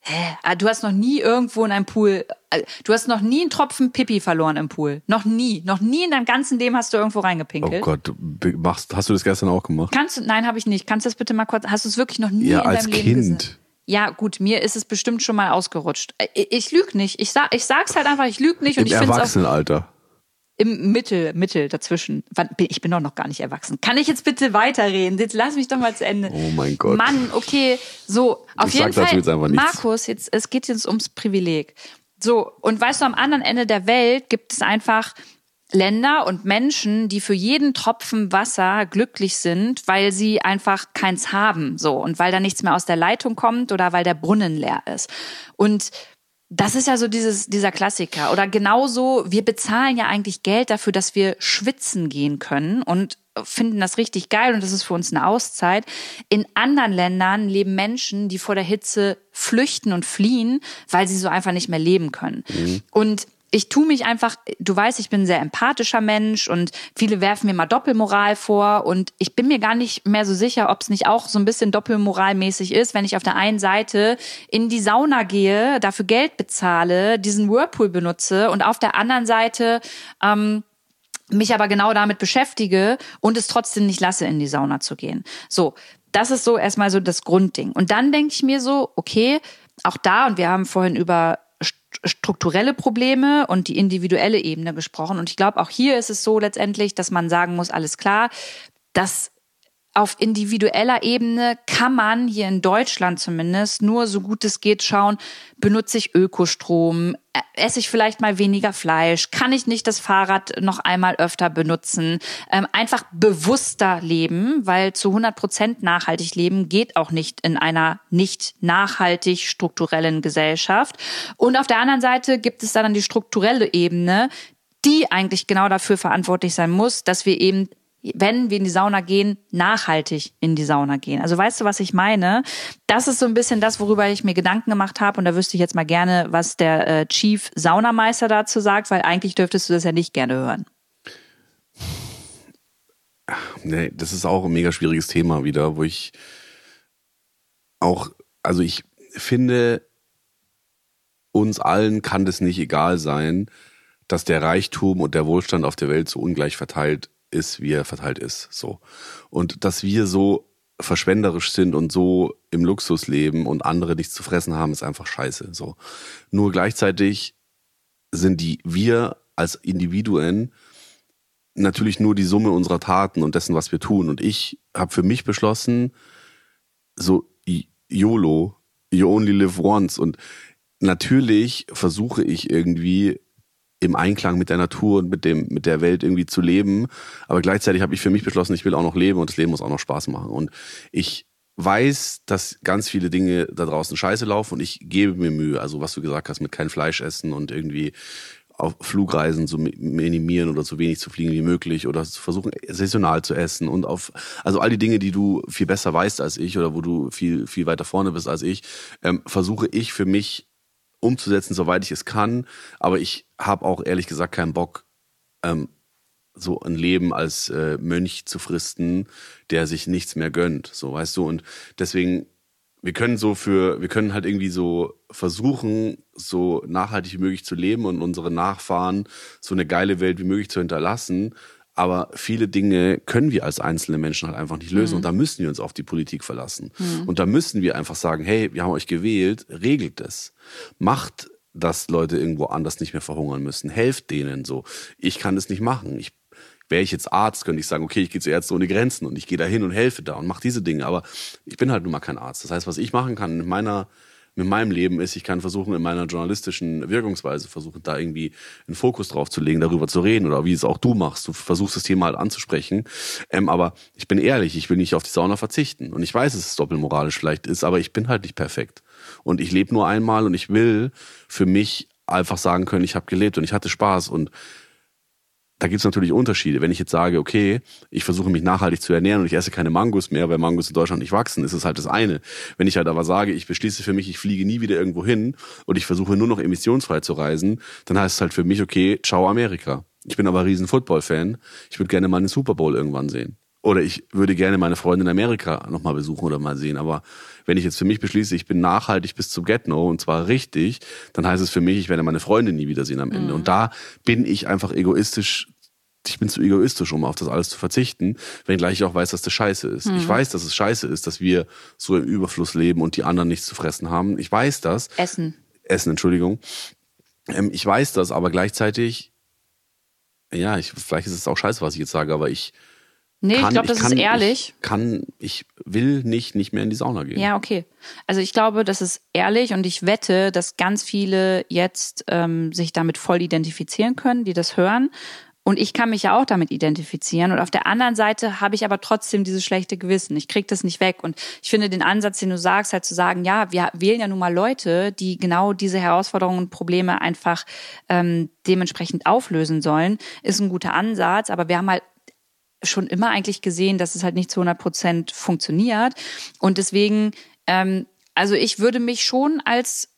Hä? Ah, Du hast noch nie irgendwo in einem Pool, äh, du hast noch nie einen Tropfen Pipi verloren im Pool. Noch nie. Noch nie in deinem ganzen Leben hast du irgendwo Oh reingepinkelt. Gott, du be- machst, hast du das gestern auch gemacht? Kannst du, nein, habe ich nicht. Kannst du das bitte mal kurz, hast du es wirklich noch nie Ja, in als deinem Leben Kind. gesehen? Ja, gut, mir ist es bestimmt schon mal ausgerutscht. Äh, Ich, ich lüg nicht. Ich, sag, ich sag's halt einfach, ich lüg nicht. Und Im ich Erwachsenenalter. im Mittel, Mittel dazwischen. Ich bin doch noch gar nicht erwachsen. Kann ich jetzt bitte weiterreden? Jetzt lass mich doch mal zu Ende. Oh mein Gott. Mann, okay, so, auf Ich jeden Fall. jetzt einfach. Markus, jetzt, es geht jetzt ums Privileg. So, und weißt du, am anderen Ende der Welt gibt es einfach Länder und Menschen, die für jeden Tropfen Wasser glücklich sind, weil sie einfach keins haben, so, und weil da nichts mehr aus der Leitung kommt oder weil der Brunnen leer ist. Und das ist ja so dieses, dieser Klassiker. Oder genauso, wir bezahlen ja eigentlich Geld dafür, dass wir schwitzen gehen können und finden das richtig geil und das ist für uns eine Auszeit. In anderen Ländern leben Menschen, die vor der Hitze flüchten und fliehen, weil sie so einfach nicht mehr leben können. Und ich tue mich einfach, du weißt, ich bin ein sehr empathischer Mensch und viele werfen mir mal Doppelmoral vor und ich bin mir gar nicht mehr so sicher, ob es nicht auch so ein bisschen doppelmoralmäßig ist, wenn ich auf der einen Seite in die Sauna gehe, dafür Geld bezahle, diesen Whirlpool benutze und auf der anderen Seite ähm, mich aber genau damit beschäftige und es trotzdem nicht lasse, in die Sauna zu gehen. So, das ist so erstmal so das Grundding. Und dann denke ich mir so, okay, auch da, und wir haben vorhin über strukturelle Probleme und die individuelle Ebene gesprochen. Und ich glaube, auch hier ist es so letztendlich, dass man sagen muss, alles klar, dass auf individueller Ebene kann man hier in Deutschland zumindest nur so gut es geht schauen, benutze ich Ökostrom, äh, esse ich vielleicht mal weniger Fleisch, kann ich nicht das Fahrrad noch einmal öfter benutzen, ähm, einfach bewusster leben, weil zu 100 Prozent nachhaltig leben geht auch nicht in einer nicht nachhaltig strukturellen Gesellschaft. Und auf der anderen Seite gibt es dann die strukturelle Ebene, die eigentlich genau dafür verantwortlich sein muss, dass wir eben wenn wir in die Sauna gehen, nachhaltig in die Sauna gehen. Also weißt du, was ich meine? Das ist so ein bisschen das, worüber ich mir Gedanken gemacht habe. Und da wüsste ich jetzt mal gerne, was der äh, Chief Saunameister dazu sagt, weil eigentlich dürftest du das ja nicht gerne hören. Nee, das ist auch ein mega schwieriges Thema wieder, wo ich auch, also ich finde, uns allen kann das nicht egal sein, dass der Reichtum und der Wohlstand auf der Welt so ungleich verteilt ist, wie er verteilt ist. So. Und dass wir so verschwenderisch sind und so im Luxus leben und andere nichts zu fressen haben, ist einfach scheiße. So. Nur gleichzeitig sind die wir als Individuen natürlich nur die Summe unserer Taten und dessen, was wir tun. Und ich habe für mich beschlossen, so YOLO, you only live once. Und natürlich versuche ich irgendwie im Einklang mit der Natur und mit dem mit der Welt irgendwie zu leben, aber gleichzeitig habe ich für mich beschlossen, ich will auch noch leben und das Leben muss auch noch Spaß machen. Und ich weiß, dass ganz viele Dinge da draußen scheiße laufen und ich gebe mir Mühe, also was du gesagt hast mit kein Fleisch essen und irgendwie auf Flugreisen zu minimieren oder so wenig zu fliegen wie möglich oder zu versuchen saisonal zu essen und auf also all die Dinge, die du viel besser weißt als ich oder wo du viel viel weiter vorne bist als ich, ähm, versuche ich für mich umzusetzen, soweit ich es kann. Aber ich habe auch ehrlich gesagt keinen Bock, ähm, so ein Leben als äh, Mönch zu fristen, der sich nichts mehr gönnt. So, weißt du? Und deswegen, wir können so für, wir können halt irgendwie so versuchen, so nachhaltig wie möglich zu leben und unsere Nachfahren so eine geile Welt wie möglich zu hinterlassen. Aber viele Dinge können wir als einzelne Menschen halt einfach nicht lösen. Mhm. Und da müssen wir uns auf die Politik verlassen. Mhm. Und da müssen wir einfach sagen, hey, wir haben euch gewählt, regelt es. Macht, dass Leute irgendwo anders nicht mehr verhungern müssen. Helft denen so. Ich kann das nicht machen. Ich wäre ich jetzt Arzt, könnte ich sagen, okay, ich gehe zu Ärzte ohne Grenzen und ich gehe da hin und helfe da und mache diese Dinge. Aber ich bin halt nun mal kein Arzt. Das heißt, was ich machen kann in meiner mit meinem Leben ist, ich kann versuchen, in meiner journalistischen Wirkungsweise versuchen, da irgendwie einen Fokus drauf zu legen, darüber zu reden oder wie es auch du machst. Du versuchst das Thema halt anzusprechen. Ähm, aber ich bin ehrlich, ich will nicht auf die Sauna verzichten. Und ich weiß, dass es doppelmoralisch vielleicht ist, aber ich bin halt nicht perfekt. Und ich lebe nur einmal und ich will für mich einfach sagen können, ich habe gelebt und ich hatte Spaß und da gibt es natürlich Unterschiede. Wenn ich jetzt sage, okay, ich versuche mich nachhaltig zu ernähren und ich esse keine Mangos mehr, weil Mangos in Deutschland nicht wachsen, ist es halt das eine. Wenn ich halt aber sage, ich beschließe für mich, ich fliege nie wieder irgendwo hin und ich versuche nur noch emissionsfrei zu reisen, dann heißt es halt für mich, okay, ciao Amerika. Ich bin aber riesen Football-Fan. Ich würde gerne mal einen Super Bowl irgendwann sehen. Oder ich würde gerne meine Freunde in Amerika nochmal besuchen oder mal sehen. Aber wenn ich jetzt für mich beschließe, ich bin nachhaltig bis zum Get-No und zwar richtig, dann heißt es für mich, ich werde meine Freunde nie wiedersehen am Ende. Mhm. Und da bin ich einfach egoistisch ich bin zu egoistisch, um auf das alles zu verzichten, wenngleich ich auch weiß, dass das scheiße ist. Mhm. Ich weiß, dass es scheiße ist, dass wir so im Überfluss leben und die anderen nichts zu fressen haben. Ich weiß das. Essen. Essen, Entschuldigung. Ähm, ich weiß das, aber gleichzeitig, ja, ich, vielleicht ist es auch scheiße, was ich jetzt sage, aber ich Nee, kann, ich glaube, das kann, ist ehrlich. Ich kann, ich will nicht, nicht mehr in die Sauna gehen. Ja, okay. Also ich glaube, das ist ehrlich und ich wette, dass ganz viele jetzt ähm, sich damit voll identifizieren können, die das hören. Und ich kann mich ja auch damit identifizieren. Und auf der anderen Seite habe ich aber trotzdem dieses schlechte Gewissen. Ich kriege das nicht weg. Und ich finde den Ansatz, den du sagst, halt zu sagen, ja, wir wählen ja nun mal Leute, die genau diese Herausforderungen und Probleme einfach ähm, dementsprechend auflösen sollen, ist ein guter Ansatz. Aber wir haben halt schon immer eigentlich gesehen, dass es halt nicht zu 100 Prozent funktioniert. Und deswegen, ähm, also ich würde mich schon als,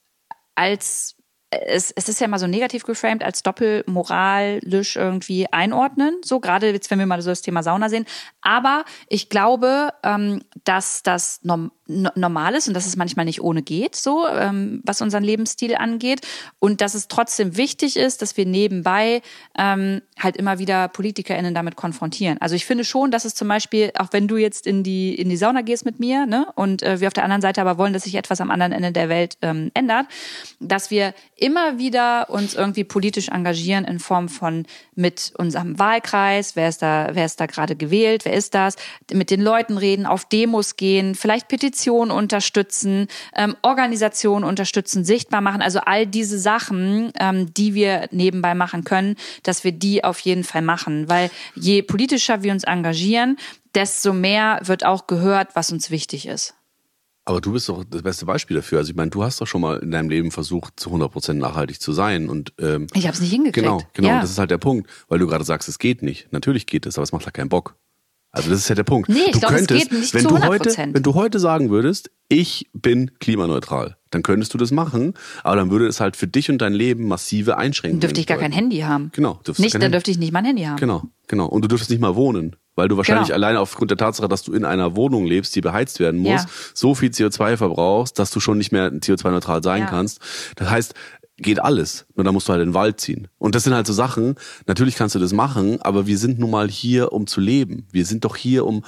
als es, es ist ja mal so negativ geframed als doppelmoralisch irgendwie einordnen, so gerade jetzt, wenn wir mal so das Thema Sauna sehen. Aber ich glaube, ähm, dass das norm normal ist und dass es manchmal nicht ohne geht, so ähm, was unseren Lebensstil angeht. Und dass es trotzdem wichtig ist, dass wir nebenbei ähm, halt immer wieder PolitikerInnen damit konfrontieren. Also ich finde schon, dass es zum Beispiel, auch wenn du jetzt in die, in die Sauna gehst mit mir, ne, und äh, wir auf der anderen Seite aber wollen, dass sich etwas am anderen Ende der Welt ähm, ändert, dass wir immer wieder uns irgendwie politisch engagieren in Form von mit unserem Wahlkreis, wer ist da, wer ist da gerade gewählt, wer ist das, mit den Leuten reden, auf Demos gehen, vielleicht Petitionen unterstützen, ähm, Organisationen unterstützen, sichtbar machen, also all diese Sachen, ähm, die wir nebenbei machen können, dass wir die auf jeden Fall machen, weil je politischer wir uns engagieren, desto mehr wird auch gehört, was uns wichtig ist. Aber du bist doch das beste Beispiel dafür. Also ich meine, du hast doch schon mal in deinem Leben versucht, zu 100% nachhaltig zu sein. Und, ähm, ich habe es nicht hingekriegt. Genau, genau. Ja. Das ist halt der Punkt, weil du gerade sagst, es geht nicht. Natürlich geht es, aber es macht halt keinen Bock. Also das ist ja der Punkt. Nee, ich du glaub, es könntest, geht nicht wenn zu du heute, 100%. wenn du heute sagen würdest, ich bin klimaneutral, dann könntest du das machen, aber dann würde es halt für dich und dein Leben massive Einschränkungen Dürfte ich gar kein. Handy haben. Genau, dürftest Nicht, dann Handy- dürfte ich nicht mein Handy haben. Genau, genau. Und du dürftest nicht mal wohnen, weil du wahrscheinlich Genau. alleine aufgrund der Tatsache, dass du in einer Wohnung lebst, die beheizt werden muss, Ja. so viel CO2 verbrauchst, dass du schon nicht mehr CO2-neutral sein Ja. kannst. Das heißt, geht alles. Nur dann musst du halt in den Wald ziehen. Und das sind halt so Sachen, natürlich kannst du das machen, aber wir sind nun mal hier, um zu leben. Wir sind doch hier, um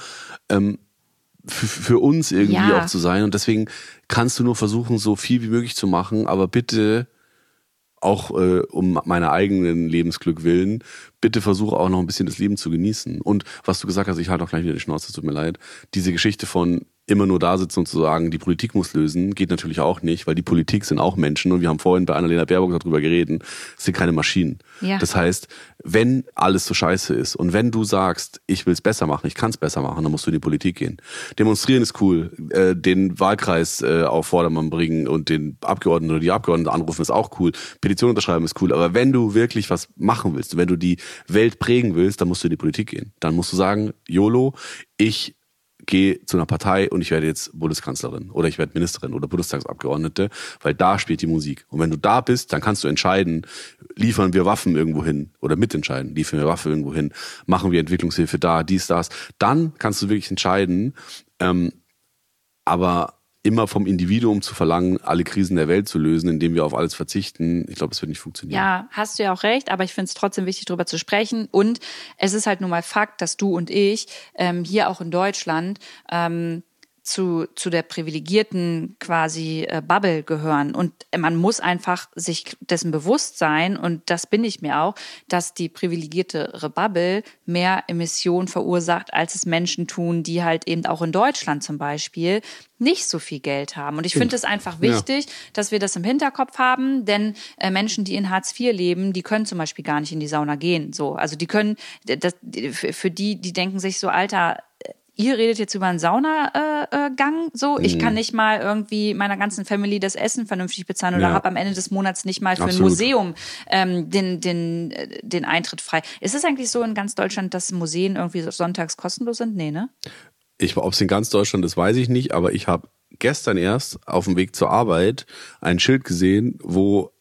ähm, für, für uns irgendwie Ja. auch zu sein. Und deswegen kannst du nur versuchen, so viel wie möglich zu machen, aber bitte auch äh, um meiner eigenen Lebensglück willen, bitte versuche auch noch ein bisschen das Leben zu genießen. Und was du gesagt hast, ich halte auch gleich wieder die Schnauze, es tut mir leid. Diese Geschichte von immer nur da sitzen und zu sagen, die Politik muss lösen, geht natürlich auch nicht, weil die Politik sind auch Menschen und wir haben vorhin bei Annalena Baerbock darüber geredet, es sind keine Maschinen. Ja. Das heißt, wenn alles so scheiße ist und wenn du sagst, ich will es besser machen, ich kann es besser machen, dann musst du in die Politik gehen. Demonstrieren ist cool, äh, den Wahlkreis äh, auf Vordermann bringen und den Abgeordneten oder die Abgeordneten anrufen ist auch cool, Petition unterschreiben ist cool, aber wenn du wirklich was machen willst, wenn du die Welt prägen willst, dann musst du in die Politik gehen. Dann musst du sagen, YOLO, ich gehe zu einer Partei und ich werde jetzt Bundeskanzlerin oder ich werde Ministerin oder Bundestagsabgeordnete, weil da spielt die Musik. Und wenn du da bist, dann kannst du entscheiden, liefern wir Waffen irgendwo hin oder mitentscheiden, liefern wir Waffen irgendwo hin, machen wir Entwicklungshilfe da, dies, das. Dann kannst du wirklich entscheiden, ähm, aber immer vom Individuum zu verlangen, alle Krisen der Welt zu lösen, indem wir auf alles verzichten, ich glaube, das wird nicht funktionieren. Ja, hast du ja auch recht, aber ich finde es trotzdem wichtig, darüber zu sprechen. Und es ist halt nun mal Fakt, dass du und ich ähm, hier auch in Deutschland ähm, zu, zu der privilegierten quasi äh, Bubble gehören. Und man muss einfach sich dessen bewusst sein, und das bin ich mir auch, dass die privilegiertere Bubble mehr Emissionen verursacht, als es Menschen tun, die halt eben auch in Deutschland zum Beispiel nicht so viel Geld haben. Und ich finde es einfach Ja. wichtig, dass wir das im Hinterkopf haben, denn äh, Menschen, die in Hartz IV leben, die können zum Beispiel gar nicht in die Sauna gehen. So, also die können, das, für die, die denken sich so, Alter, ihr redet jetzt über einen Saunagang, äh, Gang, so, ich Mhm. kann nicht mal irgendwie meiner ganzen Family das Essen vernünftig bezahlen oder Ja. habe am Ende des Monats nicht mal für Absolut. ein Museum ähm, den, den, äh, den Eintritt frei. Ist es eigentlich so in ganz Deutschland, dass Museen irgendwie sonntags kostenlos sind? Nee, ne? Ich, ob es in ganz Deutschland ist, weiß ich nicht, aber ich habe gestern erst auf dem Weg zur Arbeit ein Schild gesehen, wo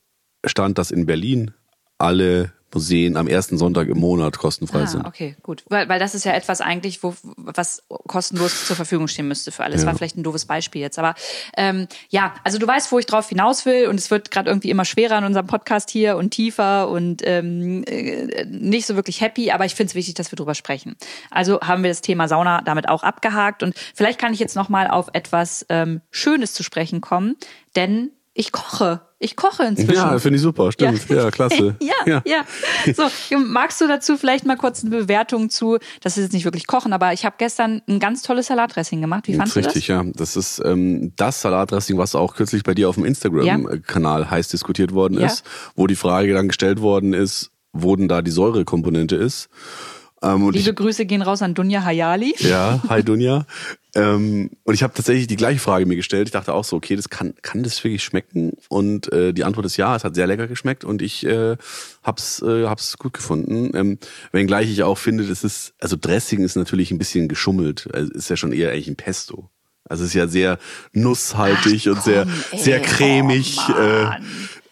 stand, dass in Berlin alle Museen am ersten Sonntag im Monat kostenfrei Ah, sind. okay, gut. Weil, weil das ist ja etwas eigentlich, wo, was kostenlos zur Verfügung stehen müsste für alles. Ja. War vielleicht ein doofes Beispiel jetzt. Aber ähm, ja, also du weißt, wo ich drauf hinaus will und es wird gerade irgendwie immer schwerer in unserem Podcast hier und tiefer und ähm, äh, nicht so wirklich happy, aber ich finde es wichtig, dass wir drüber sprechen. Also haben wir das Thema Sauna damit auch abgehakt und vielleicht kann ich jetzt nochmal auf etwas ähm, Schönes zu sprechen kommen, denn ich koche. Ich koche inzwischen. Ja, finde ich super, stimmt. Ja, klasse. ja, ja, So, magst du dazu vielleicht mal kurz eine Bewertung zu? Das ist jetzt nicht wirklich Kochen, aber ich habe gestern ein ganz tolles Salatdressing gemacht. Wie fandest Das ist richtig, ja. Das ist ähm, das Salatdressing, was auch kürzlich bei dir auf dem Instagram-Kanal heiß diskutiert worden Ja. ist, wo die Frage dann gestellt worden ist, wo denn da die Säurekomponente ist. Ähm, und das? Liebe ich, Grüße gehen raus an Dunja Hayali. ja, hi Dunja. ähm, und ich habe tatsächlich die gleiche Frage mir gestellt. Ich dachte auch so, okay, das kann, kann das wirklich schmecken? Und äh, die Antwort ist ja, es hat sehr lecker geschmeckt und ich äh, hab's, äh, hab's gut gefunden. Ähm, wenngleich ich auch finde, das ist, also Dressing ist natürlich ein bisschen geschummelt. Also ist ja schon eher eigentlich ein Pesto. Also es ist ja sehr nusshaltig und sehr, ey, sehr cremig. oh äh.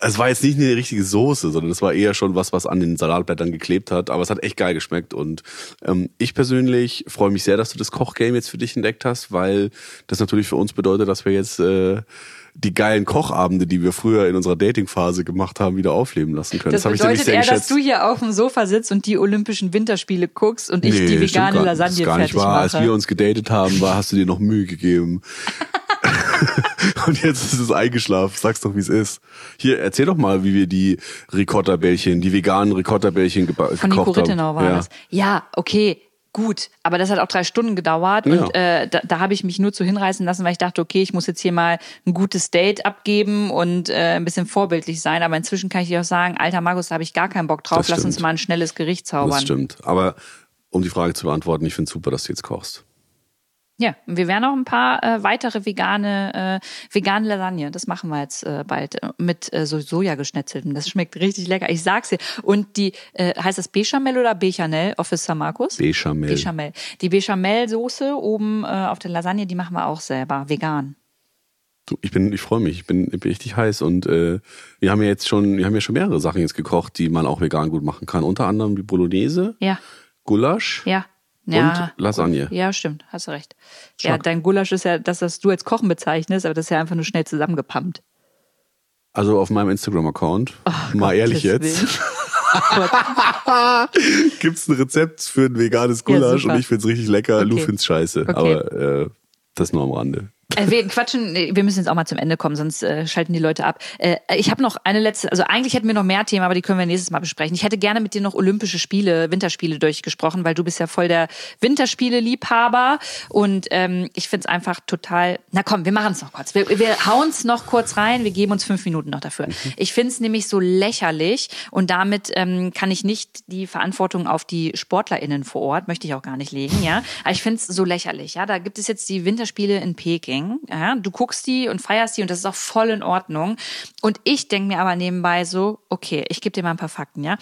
Es war jetzt nicht eine richtige Soße, sondern es war eher schon was, was an den Salatblättern geklebt hat. Aber es hat echt geil geschmeckt. Und ähm, ich persönlich freue mich sehr, dass du das Kochgame jetzt für dich entdeckt hast, weil das natürlich für uns bedeutet, dass wir jetzt äh, die geilen Kochabende, die wir früher in unserer Datingphase gemacht haben, wieder aufleben lassen können. Das, ich nämlich bedeutet sehr eher, geschätzt. dass du hier auf dem Sofa sitzt und die Olympischen Winterspiele guckst und ich die vegane Lasagne das ist gar nicht fertig wahr. Als mache. wir uns gedatet haben, war, hast du dir noch Mühe gegeben. Und jetzt ist es eingeschlafen. Sag's doch, wie es ist. Hier, erzähl doch mal, wie wir die Ricotta-Bällchen, die veganen Ricotta-Bällchen Von Nico gekocht haben. Rittenau war ja. das. Ja, okay. Gut, aber das hat auch drei Stunden gedauert Ja. und äh, da, da habe ich mich nur zu hinreißen lassen, weil ich dachte, okay, ich muss jetzt hier mal ein gutes Date abgeben und äh, ein bisschen vorbildlich sein. Aber inzwischen kann ich dir auch sagen, alter Markus, da habe ich gar keinen Bock drauf. Lass uns mal ein schnelles Gericht zaubern. Das stimmt. Aber um die Frage zu beantworten, ich finde super, dass du jetzt kochst. Ja, und wir werden auch ein paar äh, weitere vegane, äh, vegane Lasagne. Das machen wir jetzt äh, bald äh, mit äh, so Sojageschnetzeltem. Das schmeckt richtig lecker. Ich sag's dir. Und die, äh, heißt das Bechamel oder Bechanel, Officer Markus? Bechamel. Bechamel. Die Bechamel-Soße oben äh, auf der Lasagne, die machen wir auch selber, vegan. Du, ich bin, ich freue mich, ich bin, ich bin richtig heiß und äh, wir haben ja jetzt schon, wir haben ja schon mehrere Sachen jetzt gekocht, die man auch vegan gut machen kann. Unter anderem die Bolognese, Ja, Gulasch ja. Ja, und Lasagne. Ja, stimmt, hast du recht. Ja, Stark. dein Gulasch ist ja das, was du als Kochen bezeichnest, aber das ist ja einfach nur schnell zusammengepumpt. Also auf meinem Instagram-Account, mal ehrlich Gottes jetzt. Gott. gibt's ein Rezept für ein veganes Gulasch super. und ich find's richtig lecker, Lou Okay. find's scheiße. Okay. Aber äh, das nur am Rande. Äh, wir quatschen, wir müssen jetzt auch mal zum Ende kommen, sonst äh, schalten die Leute ab. Äh, ich habe noch eine letzte, also eigentlich hätten wir noch mehr Themen, aber die können wir nächstes Mal besprechen. Ich hätte gerne mit dir noch Olympische Spiele, Winterspiele durchgesprochen, weil du bist ja voll der Winterspiele-Liebhaber und ähm, ich find's einfach total. Na komm, wir machen's noch kurz. Wir, wir hauen's noch kurz rein. Wir geben uns fünf Minuten noch dafür. Ich find's nämlich so lächerlich und damit ähm, kann ich nicht die Verantwortung auf die SportlerInnen vor Ort, möchte ich auch gar nicht legen, ja. Aber ich find's so lächerlich, ja. Da gibt es jetzt die Winterspiele in Peking. Ja? Du guckst die und feierst die und das ist auch voll in Ordnung. Und ich denke mir aber nebenbei so, okay, ich gebe dir mal ein paar Fakten, ja.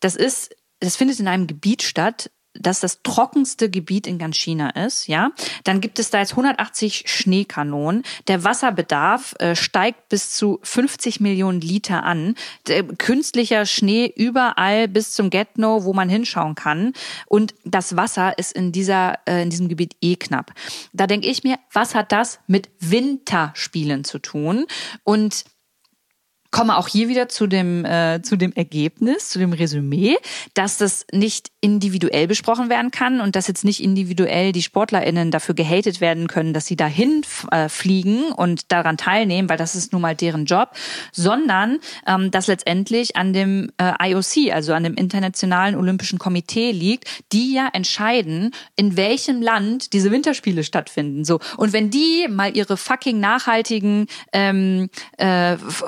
Das ist, das findet in einem Gebiet statt, das das trockenste Gebiet in ganz China ist, ja. Dann gibt es da jetzt 180 Schneekanonen. Der Wasserbedarf äh, steigt bis zu 50 Millionen Liter an. Der, künstlicher Schnee überall bis zum Get-No, wo man hinschauen kann. Und das Wasser ist in dieser, äh, in diesem Gebiet eh knapp. Da denke ich mir, was hat das mit Winterspielen zu tun? Und komme auch hier wieder zu dem, äh, zu dem Ergebnis, zu dem Resümee, dass das nicht individuell besprochen werden kann und dass jetzt nicht individuell die SportlerInnen dafür gehatet werden können, dass sie dahin äh, fliegen und daran teilnehmen, weil das ist nun mal deren Job, sondern ähm, dass letztendlich an dem äh, IOC, also an dem Internationalen Olympischen Komitee liegt, die ja entscheiden, in welchem Land diese Winterspiele stattfinden. So und wenn die mal ihre fucking nachhaltigen ähm, äh, F-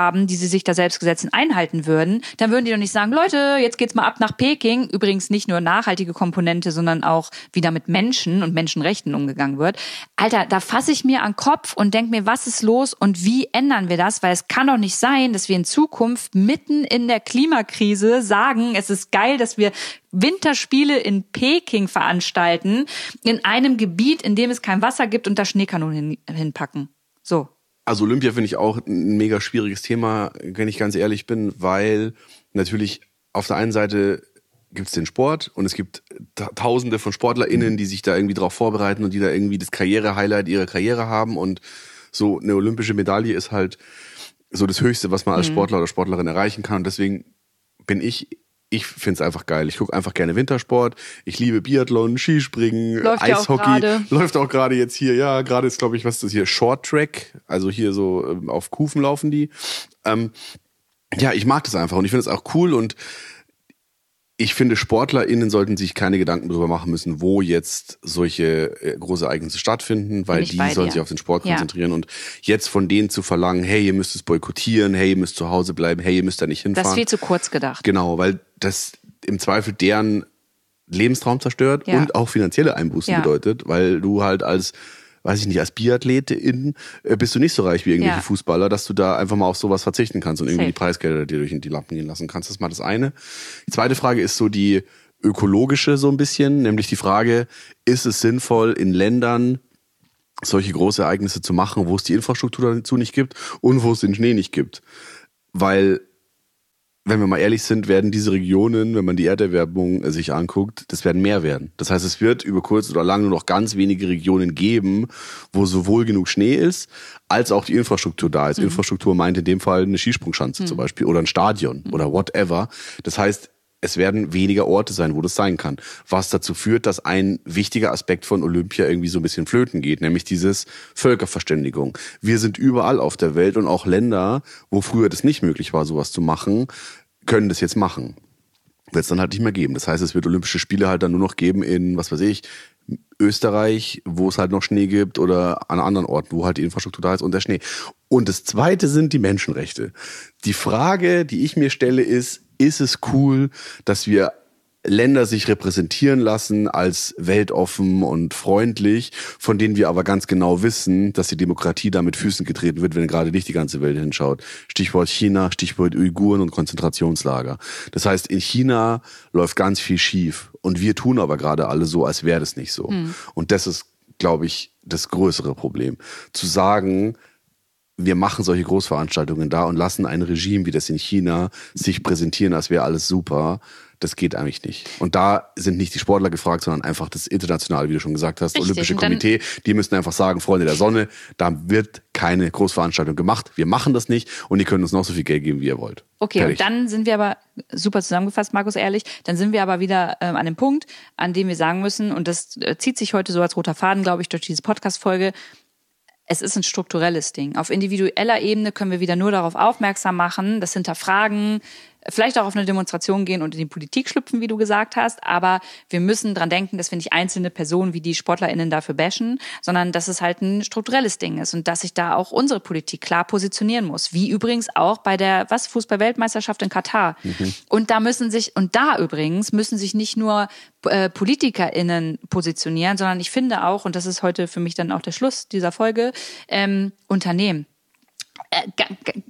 Vorgaben, die sie sich da selbst gesetzen, einhalten würden, dann würden die doch nicht sagen, Leute, jetzt geht's mal ab nach Peking. Übrigens nicht nur nachhaltige Komponente, sondern auch wie da mit Menschen und Menschenrechten umgegangen wird. Alter, da fasse ich mir an den Kopf und denke mir, was ist los und wie ändern wir das? Weil es kann doch nicht sein, dass wir in Zukunft mitten in der Klimakrise sagen, es ist geil, dass wir Winterspiele in Peking veranstalten, in einem Gebiet, in dem es kein Wasser gibt und da Schneekanonen hin, hinpacken. So. Also Olympia finde ich auch ein mega schwieriges Thema, wenn ich ganz ehrlich bin, weil natürlich auf der einen Seite gibt's den Sport und es gibt ta- tausende von SportlerInnen, die sich da irgendwie drauf vorbereiten und die da irgendwie das Karriere-Highlight ihrer Karriere haben und so eine olympische Medaille ist halt so das Höchste, was man als Sportler oder Sportlerin erreichen kann und deswegen bin ich ich find's einfach geil. Ich gucke einfach gerne Wintersport. Ich liebe Biathlon, Skispringen, Läuft ja auch Eishockey. Läuft auch gerade jetzt hier, ja, gerade ist, glaube ich, was ist das hier? Short Track. Also hier so ähm, auf Kufen laufen die. Ähm, ja, ich mag das einfach und ich finde es auch cool und ich finde, SportlerInnen sollten sich keine Gedanken darüber machen müssen, wo jetzt solche äh, große Ereignisse stattfinden, weil die sollen dir. sich auf den Sport Ja. konzentrieren und jetzt von denen zu verlangen, hey, ihr müsst es boykottieren, hey, ihr müsst zu Hause bleiben, hey, ihr müsst da nicht hinfahren. Das ist viel zu kurz gedacht. Genau, weil das im Zweifel deren Lebenstraum zerstört Ja. und auch finanzielle Einbußen Ja. bedeutet, weil du halt als, weiß ich nicht, als Biathletin äh, bist du nicht so reich wie irgendwelche Ja. Fußballer, dass du da einfach mal auf sowas verzichten kannst und irgendwie Safe. die Preisgelder dir durch die Lappen gehen lassen kannst. Das ist mal das eine. Die zweite Frage ist so die ökologische so ein bisschen, nämlich die Frage, ist es sinnvoll in Ländern solche große Ereignisse zu machen, wo es die Infrastruktur dazu nicht gibt und wo es den Schnee nicht gibt? Weil wenn wir mal ehrlich sind, werden diese Regionen, wenn man die Erderwärmung äh, sich anguckt, das werden mehr werden. Das heißt, es wird über kurz oder lang nur noch ganz wenige Regionen geben, wo sowohl genug Schnee ist, als auch die Infrastruktur da ist. Infrastruktur meint in dem Fall eine Skisprungschanze zum Beispiel oder ein Stadion oder whatever. Das heißt, es werden weniger Orte sein, wo das sein kann. Was dazu führt, dass ein wichtiger Aspekt von Olympia irgendwie so ein bisschen flöten geht, nämlich dieses Völkerverständigung. Wir sind überall auf der Welt und auch Länder, wo früher das nicht möglich war, sowas zu machen, können das jetzt machen. Wird es dann halt nicht mehr geben. Das heißt, es wird Olympische Spiele halt dann nur noch geben in, was weiß ich, Österreich, wo es halt noch Schnee gibt oder an anderen Orten, wo halt die Infrastruktur da ist und der Schnee. Und das zweite sind die Menschenrechte. Die Frage, die ich mir stelle, ist, ist es cool, dass wir Länder sich repräsentieren lassen als weltoffen und freundlich, von denen wir aber ganz genau wissen, dass die Demokratie da mit Füßen getreten wird, wenn gerade nicht die ganze Welt hinschaut. Stichwort China, Stichwort Uiguren und Konzentrationslager. Das heißt, in China läuft ganz viel schief und wir tun aber gerade alle so, als wäre das nicht so. Hm. Und das ist, glaube ich, das größere Problem. Zu sagen, wir machen solche Großveranstaltungen da und lassen ein Regime wie das in China sich präsentieren, als wäre alles super. Das geht eigentlich nicht. Und da sind nicht die Sportler gefragt, sondern einfach das internationale, wie du schon gesagt hast, Richtig. Olympische Komitee. Die müssen einfach sagen, Freunde der Sonne, da wird keine Großveranstaltung gemacht. Wir machen das nicht und ihr könnt uns noch so viel Geld geben, wie ihr wollt. Okay, Fertig. und dann sind wir aber, super zusammengefasst, Markus, ehrlich, dann sind wir aber wieder ähm, an dem Punkt, an dem wir sagen müssen, und das äh, zieht sich heute so als roter Faden, glaube ich, durch diese Podcast-Folge, es ist ein strukturelles Ding. Auf individueller Ebene können wir wieder nur darauf aufmerksam machen, das hinterfragen, vielleicht auch auf eine Demonstration gehen und in die Politik schlüpfen, wie du gesagt hast. Aber wir müssen dran denken, dass wir nicht einzelne Personen wie die SportlerInnen dafür bashen, sondern dass es halt ein strukturelles Ding ist und dass sich da auch unsere Politik klar positionieren muss. Wie übrigens auch bei der, was, Fußball-Weltmeisterschaft in Katar. Und da müssen sich, und da übrigens müssen sich nicht nur äh, PolitikerInnen positionieren, sondern ich finde auch, und das ist heute für mich dann auch der Schluss dieser Folge, ähm, Unternehmen. Äh,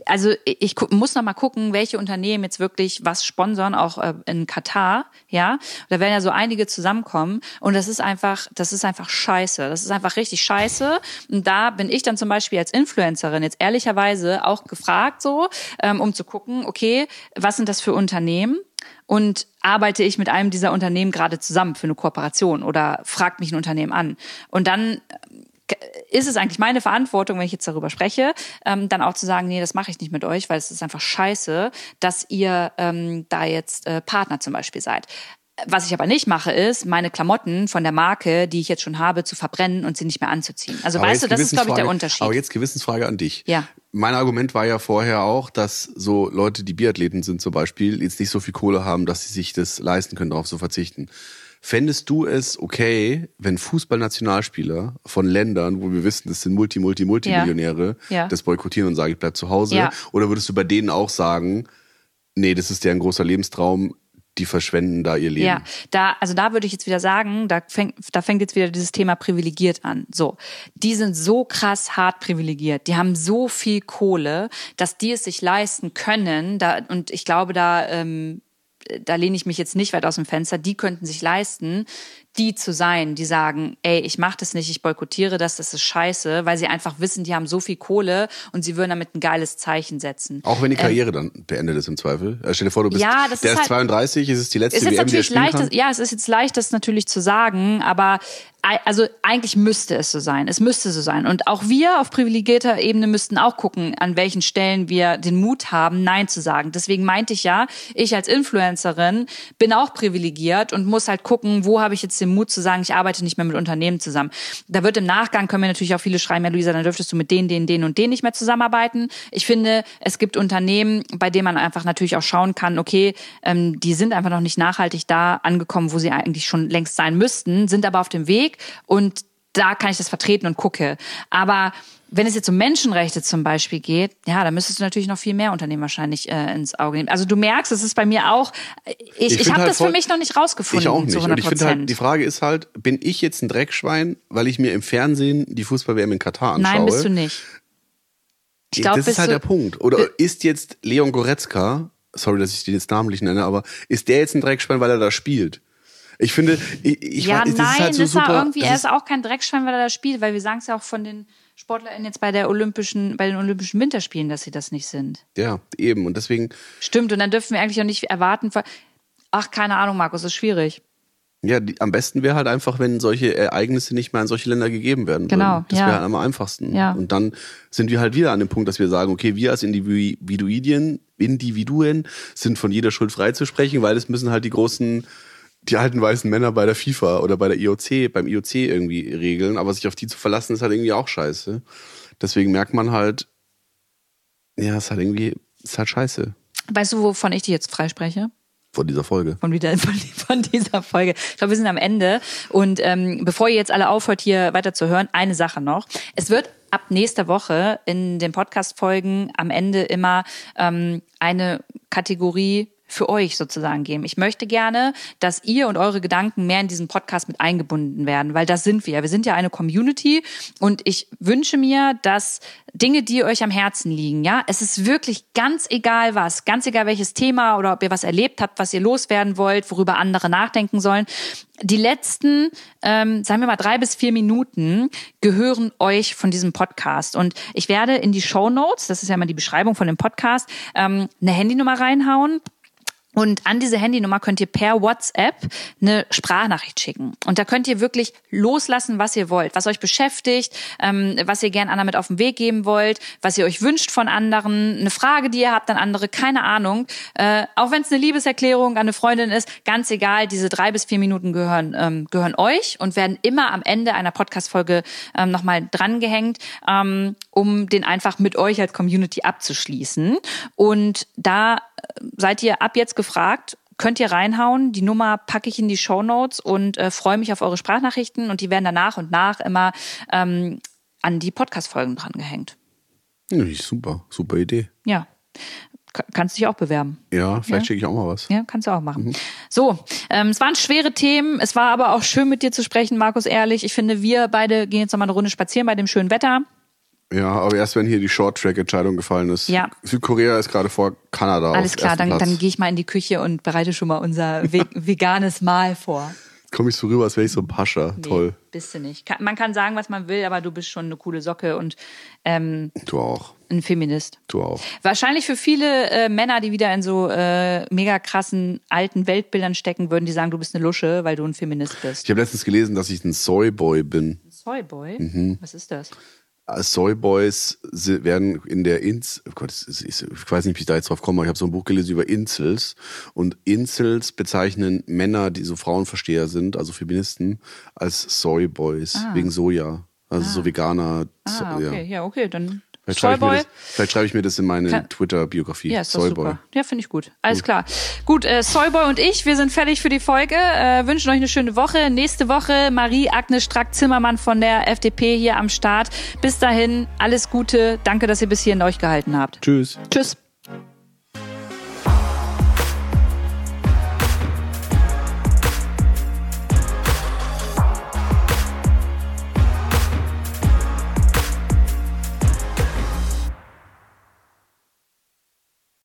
Also ich muss noch mal gucken, welche Unternehmen jetzt wirklich was sponsern, auch äh, in Katar, ja. Da werden ja so einige zusammenkommen und das ist einfach, das ist einfach scheiße. Das ist einfach richtig scheiße. Und da bin ich dann zum Beispiel als Influencerin jetzt ehrlicherweise auch gefragt, so, ähm, um zu gucken, okay, was sind das für Unternehmen? Und arbeite ich mit einem dieser Unternehmen gerade zusammen für eine Kooperation oder fragt mich ein Unternehmen an? Und dann ist es eigentlich meine Verantwortung, wenn ich jetzt darüber spreche, ähm, dann auch zu sagen, nee, das mache ich nicht mit euch, weil es ist einfach scheiße, dass ihr ähm, da jetzt äh, Partner zum Beispiel seid. Was ich aber nicht mache, ist, meine Klamotten von der Marke, die ich jetzt schon habe, zu verbrennen und sie nicht mehr anzuziehen. Also Aber weißt du, das ist, glaube ich, der Unterschied. Aber jetzt Gewissensfrage an dich. Ja. Mein Argument war ja vorher auch, dass so Leute, die Biathleten sind zum Beispiel, jetzt nicht so viel Kohle haben, dass sie sich das leisten können, darauf zu verzichten. Fändest du es okay, wenn Fußballnationalspieler von Ländern, wo wir wissen, das sind Multi, Multi, Multimillionäre, Ja. das boykottieren und sagen, ich bleib zu Hause? Ja. Oder würdest du bei denen auch sagen, nee, das ist deren großer Lebenstraum, die verschwenden da ihr Leben? Ja, da, also da würde ich jetzt wieder sagen, da fängt, da fängt jetzt wieder dieses Thema privilegiert an. So, die sind so krass hart privilegiert, die haben so viel Kohle, dass die es sich leisten können. Da, und ich glaube, da, ähm, da lehne ich mich jetzt nicht weit aus dem Fenster. Die könnten sich leisten, die zu sein, die sagen, ey, ich mache das nicht, ich boykottiere das, das ist scheiße, weil sie einfach wissen, die haben so viel Kohle und sie würden damit ein geiles Zeichen setzen. Auch wenn die Karriere dann beendet ist im Zweifel. Äh, stell dir vor, du bist, Ähm, Ja, der ist ist halt- 32, es ist die letzte Es ist WM, die er natürlich spielen leicht, kann. das, ja, es ist jetzt leicht, das natürlich zu sagen, aber also eigentlich müsste es so sein. Es müsste so sein. Und auch wir auf privilegierter Ebene müssten auch gucken, an welchen Stellen wir den Mut haben, Nein zu sagen. Deswegen meinte ich ja, ich als Influencerin bin auch privilegiert und muss halt gucken, wo habe ich jetzt den Mut zu sagen, ich arbeite nicht mehr mit Unternehmen zusammen. Da wird im Nachgang, können wir natürlich auch viele schreiben, ja Luisa, dann dürftest du mit denen, denen, denen und denen nicht mehr zusammenarbeiten. Ich finde, es gibt Unternehmen, bei denen man einfach natürlich auch schauen kann, okay, ähm, die sind einfach noch nicht nachhaltig da angekommen, wo sie eigentlich schon längst sein müssten, sind aber auf dem Weg und da kann ich das vertreten und gucke. Aber wenn es jetzt um Menschenrechte zum Beispiel geht, ja, da müsstest du natürlich noch viel mehr Unternehmen wahrscheinlich äh, ins Auge nehmen. Also du merkst, es ist bei mir auch, ich, ich, find habe halt das für voll- mich noch nicht rausgefunden Ich auch nicht. zu Und 100 ich finde halt, die Frage ist halt, bin ich jetzt ein Dreckschwein, weil ich mir im Fernsehen die Fußball-WM in Katar anschaue? Nein, bist du nicht. Ich glaub, das ist halt der Punkt. Oder ist jetzt Leon Goretzka, sorry, dass ich den jetzt namentlich nenne, aber ist der jetzt ein Dreckschwein, weil er da spielt? Ich finde, ich, ich ja, das nein, ist halt so ist super. er irgendwie, er ist auch kein Dreckschwein, weil er da spielt, weil wir sagen es ja auch von den SportlerInnen jetzt bei der Olympischen, bei den Olympischen Winterspielen, dass sie das nicht sind. ja, eben. Und deswegen, Stimmt, und dann dürfen wir eigentlich auch nicht erwarten, ach, keine Ahnung, Markus, ist schwierig. ja, die, am besten wäre halt einfach, wenn solche Ereignisse nicht mehr an solche Länder gegeben werden Genau, würden. Das ja. wäre halt am einfachsten. Ja. Und dann sind wir halt wieder an dem Punkt, dass wir sagen, okay, wir als Individuen, Individuen sind von jeder Schuld frei zu sprechen, weil es müssen halt die großen die alten weißen Männer bei der FIFA oder bei der IOC, beim IOC irgendwie regeln, aber sich auf die zu verlassen, ist halt irgendwie auch scheiße. Deswegen merkt man halt, ja, ist halt irgendwie, ist halt scheiße Weißt du, wovon ich dich jetzt freispreche? vor dieser Folge. von, wieder, von, von dieser Folge. Ich glaube, wir sind am Ende. Und ähm, bevor ihr jetzt alle aufhört, hier weiter zu hören, eine Sache noch. Es wird ab nächster Woche in den Podcast-Folgen am Ende immer ähm, eine Kategorie für euch sozusagen geben. Ich möchte gerne, dass ihr und eure Gedanken mehr in diesen Podcast mit eingebunden werden, weil das sind wir. Wir sind ja eine Community und ich wünsche mir, dass Dinge, die euch am Herzen liegen, ja, es ist wirklich ganz egal was, ganz egal welches Thema oder ob ihr was erlebt habt, was ihr loswerden wollt, worüber andere nachdenken sollen. Die letzten, ähm, sagen wir mal drei bis vier Minuten gehören euch von diesem Podcast und ich werde in die Show Notes, das ist ja mal die Beschreibung von dem Podcast, ähm, eine Handynummer reinhauen und an diese Handynummer könnt ihr per WhatsApp eine Sprachnachricht schicken. Und da könnt ihr wirklich loslassen, was ihr wollt, was euch beschäftigt, ähm, was ihr gern anderen mit auf den Weg geben wollt, was ihr euch wünscht von anderen, eine Frage, die ihr habt an andere, keine Ahnung. Äh, auch wenn es eine Liebeserklärung an eine Freundin ist, ganz egal, diese drei bis vier Minuten gehören, ähm, gehören euch und werden immer am Ende einer Podcast-Folge ähm, nochmal drangehängt, ähm, um den einfach mit euch als Community abzuschließen. Und da äh, seid ihr ab jetzt gefragt, könnt ihr reinhauen. Die Nummer packe ich in die Show Notes und äh, freue mich auf eure Sprachnachrichten und die werden dann nach und nach immer ähm, an die Podcast-Folgen drangehängt. Ja, super, super Idee. Ja. Kannst dich auch bewerben. Ja, vielleicht ja. schicke ich auch mal was. Ja, kannst du auch machen. Mhm. So, ähm, es waren schwere Themen. Es war aber auch schön mit dir zu sprechen, Markus, ehrlich. Ich finde, wir beide gehen jetzt noch mal eine Runde spazieren bei dem schönen Wetter. Ja, aber erst wenn hier die Short-Track-Entscheidung gefallen ist. Ja. Südkorea ist gerade vor Kanada. Alles klar, dann, dann gehe ich mal in die Küche und bereite schon mal unser veganes Mahl vor. Komme ich so rüber, als wäre ich so ein Pascha. Nee, Toll. Bist du nicht. man kann sagen, was man will, aber du bist schon eine coole Socke und ähm, du auch. Ein Feminist. Du auch. Wahrscheinlich für viele äh, Männer, die wieder in so äh, mega krassen alten Weltbildern stecken, würden die sagen, du bist eine Lusche, weil du ein Feminist bist. Ich habe letztens gelesen, dass ich ein Soyboy bin. Soyboy? Mhm. Was ist das? Soyboys werden in der Ins, oh Gott, ich weiß nicht, wie ich da jetzt drauf komme, aber ich habe so ein Buch gelesen über Incels und Incels bezeichnen Männer, die so Frauenversteher sind, also Feministen, als Soyboys ah. wegen Soja, also ah. so Veganer. Ah, okay, ja, ja okay, dann Vielleicht schreibe, ich mir das, vielleicht schreibe ich mir das in meine Twitter-Biografie. Ja, ist Soyboy. Super. Ja, finde ich gut. Alles klar. Gut, äh, Soyboy und ich, wir sind fertig für die Folge. Äh, wünschen euch eine schöne Woche. Nächste Woche Marie-Agnes Strack-Zimmermann von der FDP hier am Start. Bis dahin, alles Gute. Danke, dass ihr bis hierhin euch gehalten habt. Tschüss. Tschüss.